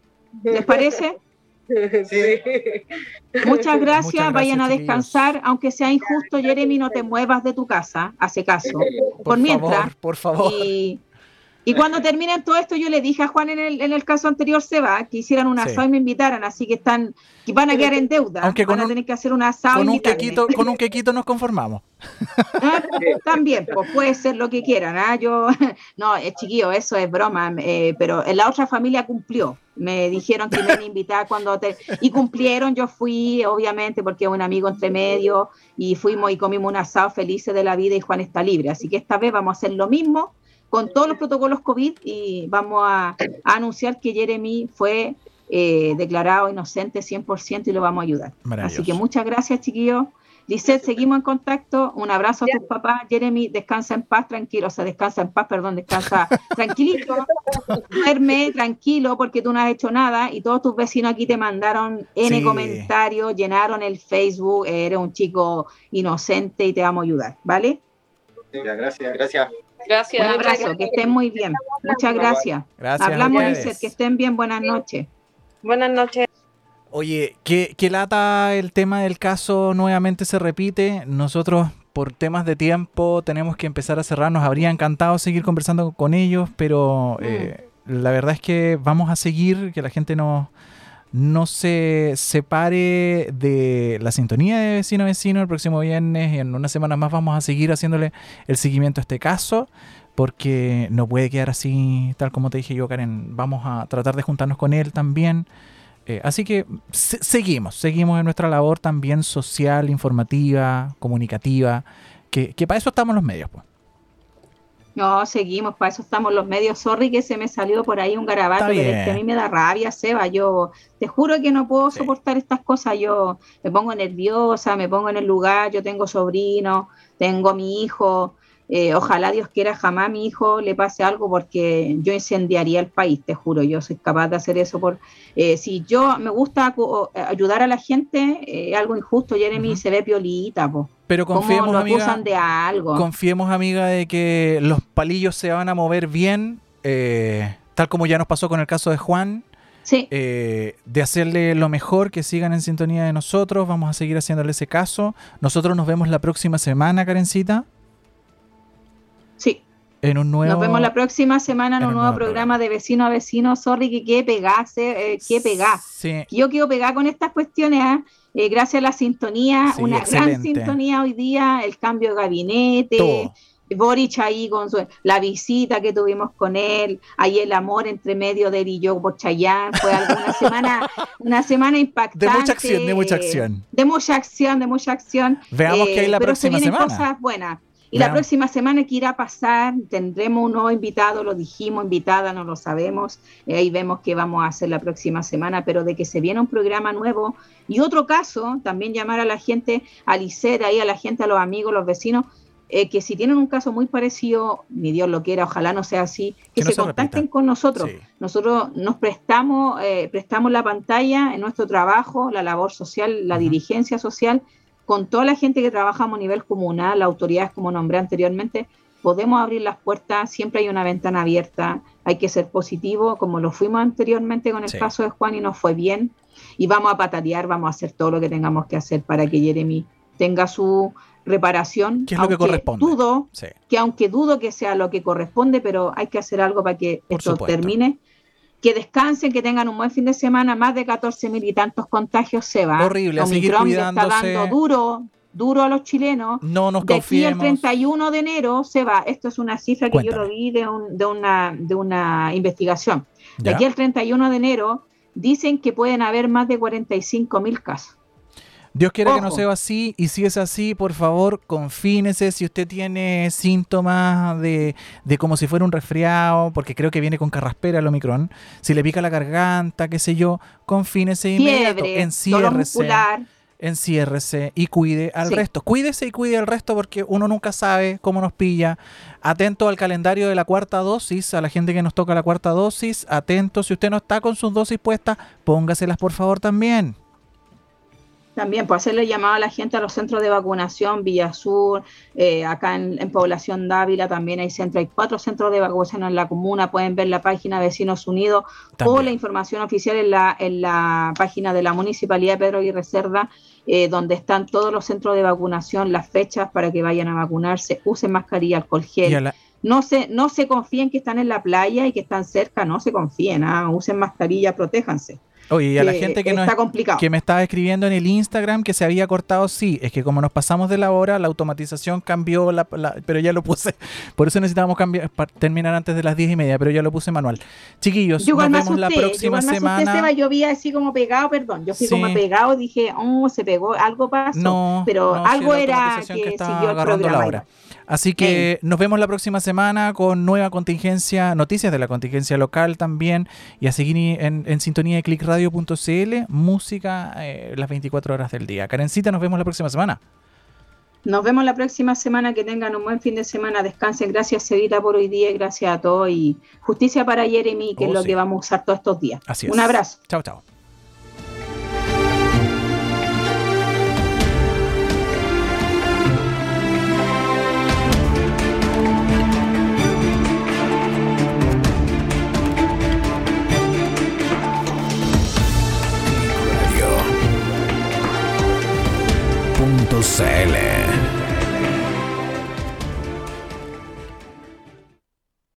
¿Les parece? Sí. Muchas gracias, vayan a descansar, aunque sea injusto, Jeremy, no te muevas de tu casa, hace caso. Por, mientras. por favor. Y cuando terminen todo esto, yo le dije a Juan en el, en el caso anterior, Seba, que hicieran un asado y me invitaran, así que están, que van a quedar en deuda. Aunque van a tener que hacer un asado. Con un, quequito, con un quequito nos conformamos. Ah, también, pues puede ser lo que quieran. ¿ah? Yo, no, es chiquillo, eso es broma, eh, pero en la otra familia cumplió. Me dijeron que me iban a invitar cuando y cumplieron. Yo fui, obviamente, porque un amigo entre medio y fuimos y comimos un asado felices de la vida y Juan está libre. Así que esta vez vamos a hacer lo mismo con todos los protocolos COVID y vamos a, anunciar que Jeremy fue eh, declarado inocente 100% y lo vamos a ayudar. Así que muchas gracias, chiquillos. Lisette, seguimos en contacto. Un abrazo a tus papás. Jeremy, descansa en paz, tranquilo. O sea, descansa en paz, perdón, descansa tranquilito. Duerme tranquilo porque tú no has hecho nada y todos tus vecinos aquí te mandaron N comentarios, llenaron el Facebook. Eres un chico inocente y te vamos a ayudar, ¿vale? gracias, gracias. Gracias. Un abrazo, que estén muy bien. Muchas gracias. Gracias. Hablamos, Lizeth, que estén bien. Buenas noches. Buenas noches. Oye, ¿qué, lata el tema del caso nuevamente se repite. Nosotros, por temas de tiempo, tenemos que empezar a cerrar. Nos habría encantado seguir conversando con ellos, pero eh, la verdad es que vamos a seguir, que la gente nos no se separe de la sintonía de vecino a vecino el próximo viernes en unas semanas más vamos a seguir haciéndole el seguimiento a este caso porque no puede quedar así tal como te dije yo Karen vamos a tratar de juntarnos con él también Eh, así que seguimos, seguimos en nuestra labor también social, informativa, comunicativa, que, para eso estamos los medios. Pues. No, seguimos, para eso estamos los medios. Sorry que se me salió por ahí un garabato, pero es que a mí me da rabia, Seba. Yo te juro que no puedo soportar estas cosas. Yo me pongo nerviosa, me pongo en el lugar. Yo tengo sobrino, tengo mi hijo. Eh, ojalá Dios quiera jamás a mi hijo le pase algo porque yo incendiaría el país, te juro, yo soy capaz de hacer eso. por eh, Si yo me gusta ayudar a la gente, eh, algo injusto, Jeremy se ve piolita, po. Pero confiemos, amiga, de algo? confiemos, amiga, de que los palillos se van a mover bien, tal como ya nos pasó con el caso de Juan. Sí. de hacerle lo mejor, que sigan en sintonía de nosotros. Vamos a seguir haciéndole ese caso. Nosotros nos vemos la próxima semana, Karencita. Sí. En un nuevo... Nos vemos la próxima semana en, un, nuevo, programa, de vecino a vecino. Sorry que quede eh, que pegar. Yo quiero pegar con estas cuestiones. ¿ah? Eh, gracias a la sintonía, una gran sintonía hoy día, el cambio de gabinete. Boric ahí con la visita que tuvimos con él, ahí el amor entre medio de él y yo por Chayán, fue una semana, una semana impactante. De mucha acción, de mucha acción. De mucha acción, de mucha acción. Veamos que hay la eh, próxima semana. cosas buenas. Y la próxima semana que irá a pasar, tendremos un nuevo invitado, lo dijimos, invitada, no lo sabemos, eh, ahí vemos qué vamos a hacer la próxima semana, pero de que se viene un programa nuevo. Y otro caso, también llamar a la gente, a Licer, ahí a la gente, a los amigos, los vecinos, eh, que si tienen un caso muy parecido, ni Dios lo quiera, ojalá no sea así, que, se, contacten con nosotros. Nosotros nos prestamos, eh, prestamos la pantalla en nuestro trabajo, la labor social, la dirigencia social, con toda la gente que trabajamos a nivel comunal, autoridades como nombré anteriormente, podemos abrir las puertas, siempre hay una ventana abierta, hay que ser positivo, como lo fuimos anteriormente con el caso de Juan y nos fue bien, y vamos a patatear, vamos a hacer todo lo que tengamos que hacer para que Jeremy tenga su reparación. ¿Qué es lo que corresponde? Dudo, que aunque dudo que sea lo que corresponde, pero hay que hacer algo para que esto termine que descansen, que tengan un buen fin de semana, más de 14 mil y tantos contagios se van. Horrible, a seguir cuidándose. está dando duro, duro a los chilenos. No nos De aquí al 31 de enero se va. Esto es una cifra que yo lo vi de, de, una, de una investigación. De aquí al 31 de enero dicen que pueden haber más de 45 mil casos. Dios quiera que no sea así, y si es así, por favor, confínese si usted tiene síntomas de, de, como si fuera un resfriado, porque creo que viene con carraspera el Omicron, si le pica la garganta, qué sé yo, confínese inmediato, enciérrese, enciérrese y cuide al resto. Cuídese y cuide al resto porque uno nunca sabe cómo nos pilla. Atento al calendario de la cuarta dosis, a la gente que nos toca la cuarta dosis, atento, si usted no está con sus dosis puestas, póngaselas por favor también. También, pues hacerle llamado a la gente a los centros de vacunación, Villa Sur, eh, acá en, Población Dávila también hay centros, hay cuatro centros de vacunación en la comuna, pueden ver la página Vecinos Unidos o la información oficial en la, en la página de la Municipalidad de Pedro y Reserva, eh, donde están todos los centros de vacunación, las fechas para que vayan a vacunarse, usen mascarilla, alcohol gel. No se, no se confíen que están en la playa y que están cerca, no se confíen, ¿ah? usen mascarilla, protéjanse. Oye, y a la gente que, que me estaba escribiendo en el Instagram que se había cortado, sí, es que como nos pasamos de la hora, la automatización cambió, la, pero ya lo puse. Por eso necesitábamos cambiar, terminar antes de las diez y media, pero ya lo puse manual. Chiquillos, nos vemos la próxima semana. yo vi así como pegado, perdón, yo fui como pegado, dije, oh, se pegó, algo pasó, no, pero algo era que, siguió el programa. La hora. Así que nos vemos la próxima semana con nueva contingencia, noticias de la contingencia local también, y a seguir en, sintonía de clickradio.cl, música eh, las 24 horas del día. Karencita, nos vemos la próxima semana. Nos vemos la próxima semana, que tengan un buen fin de semana, descansen, gracias Sevita por hoy día gracias a todos y justicia para Jeremy, que es oh, lo que vamos a usar todos estos días. Así Un abrazo. Chao, chao. CL.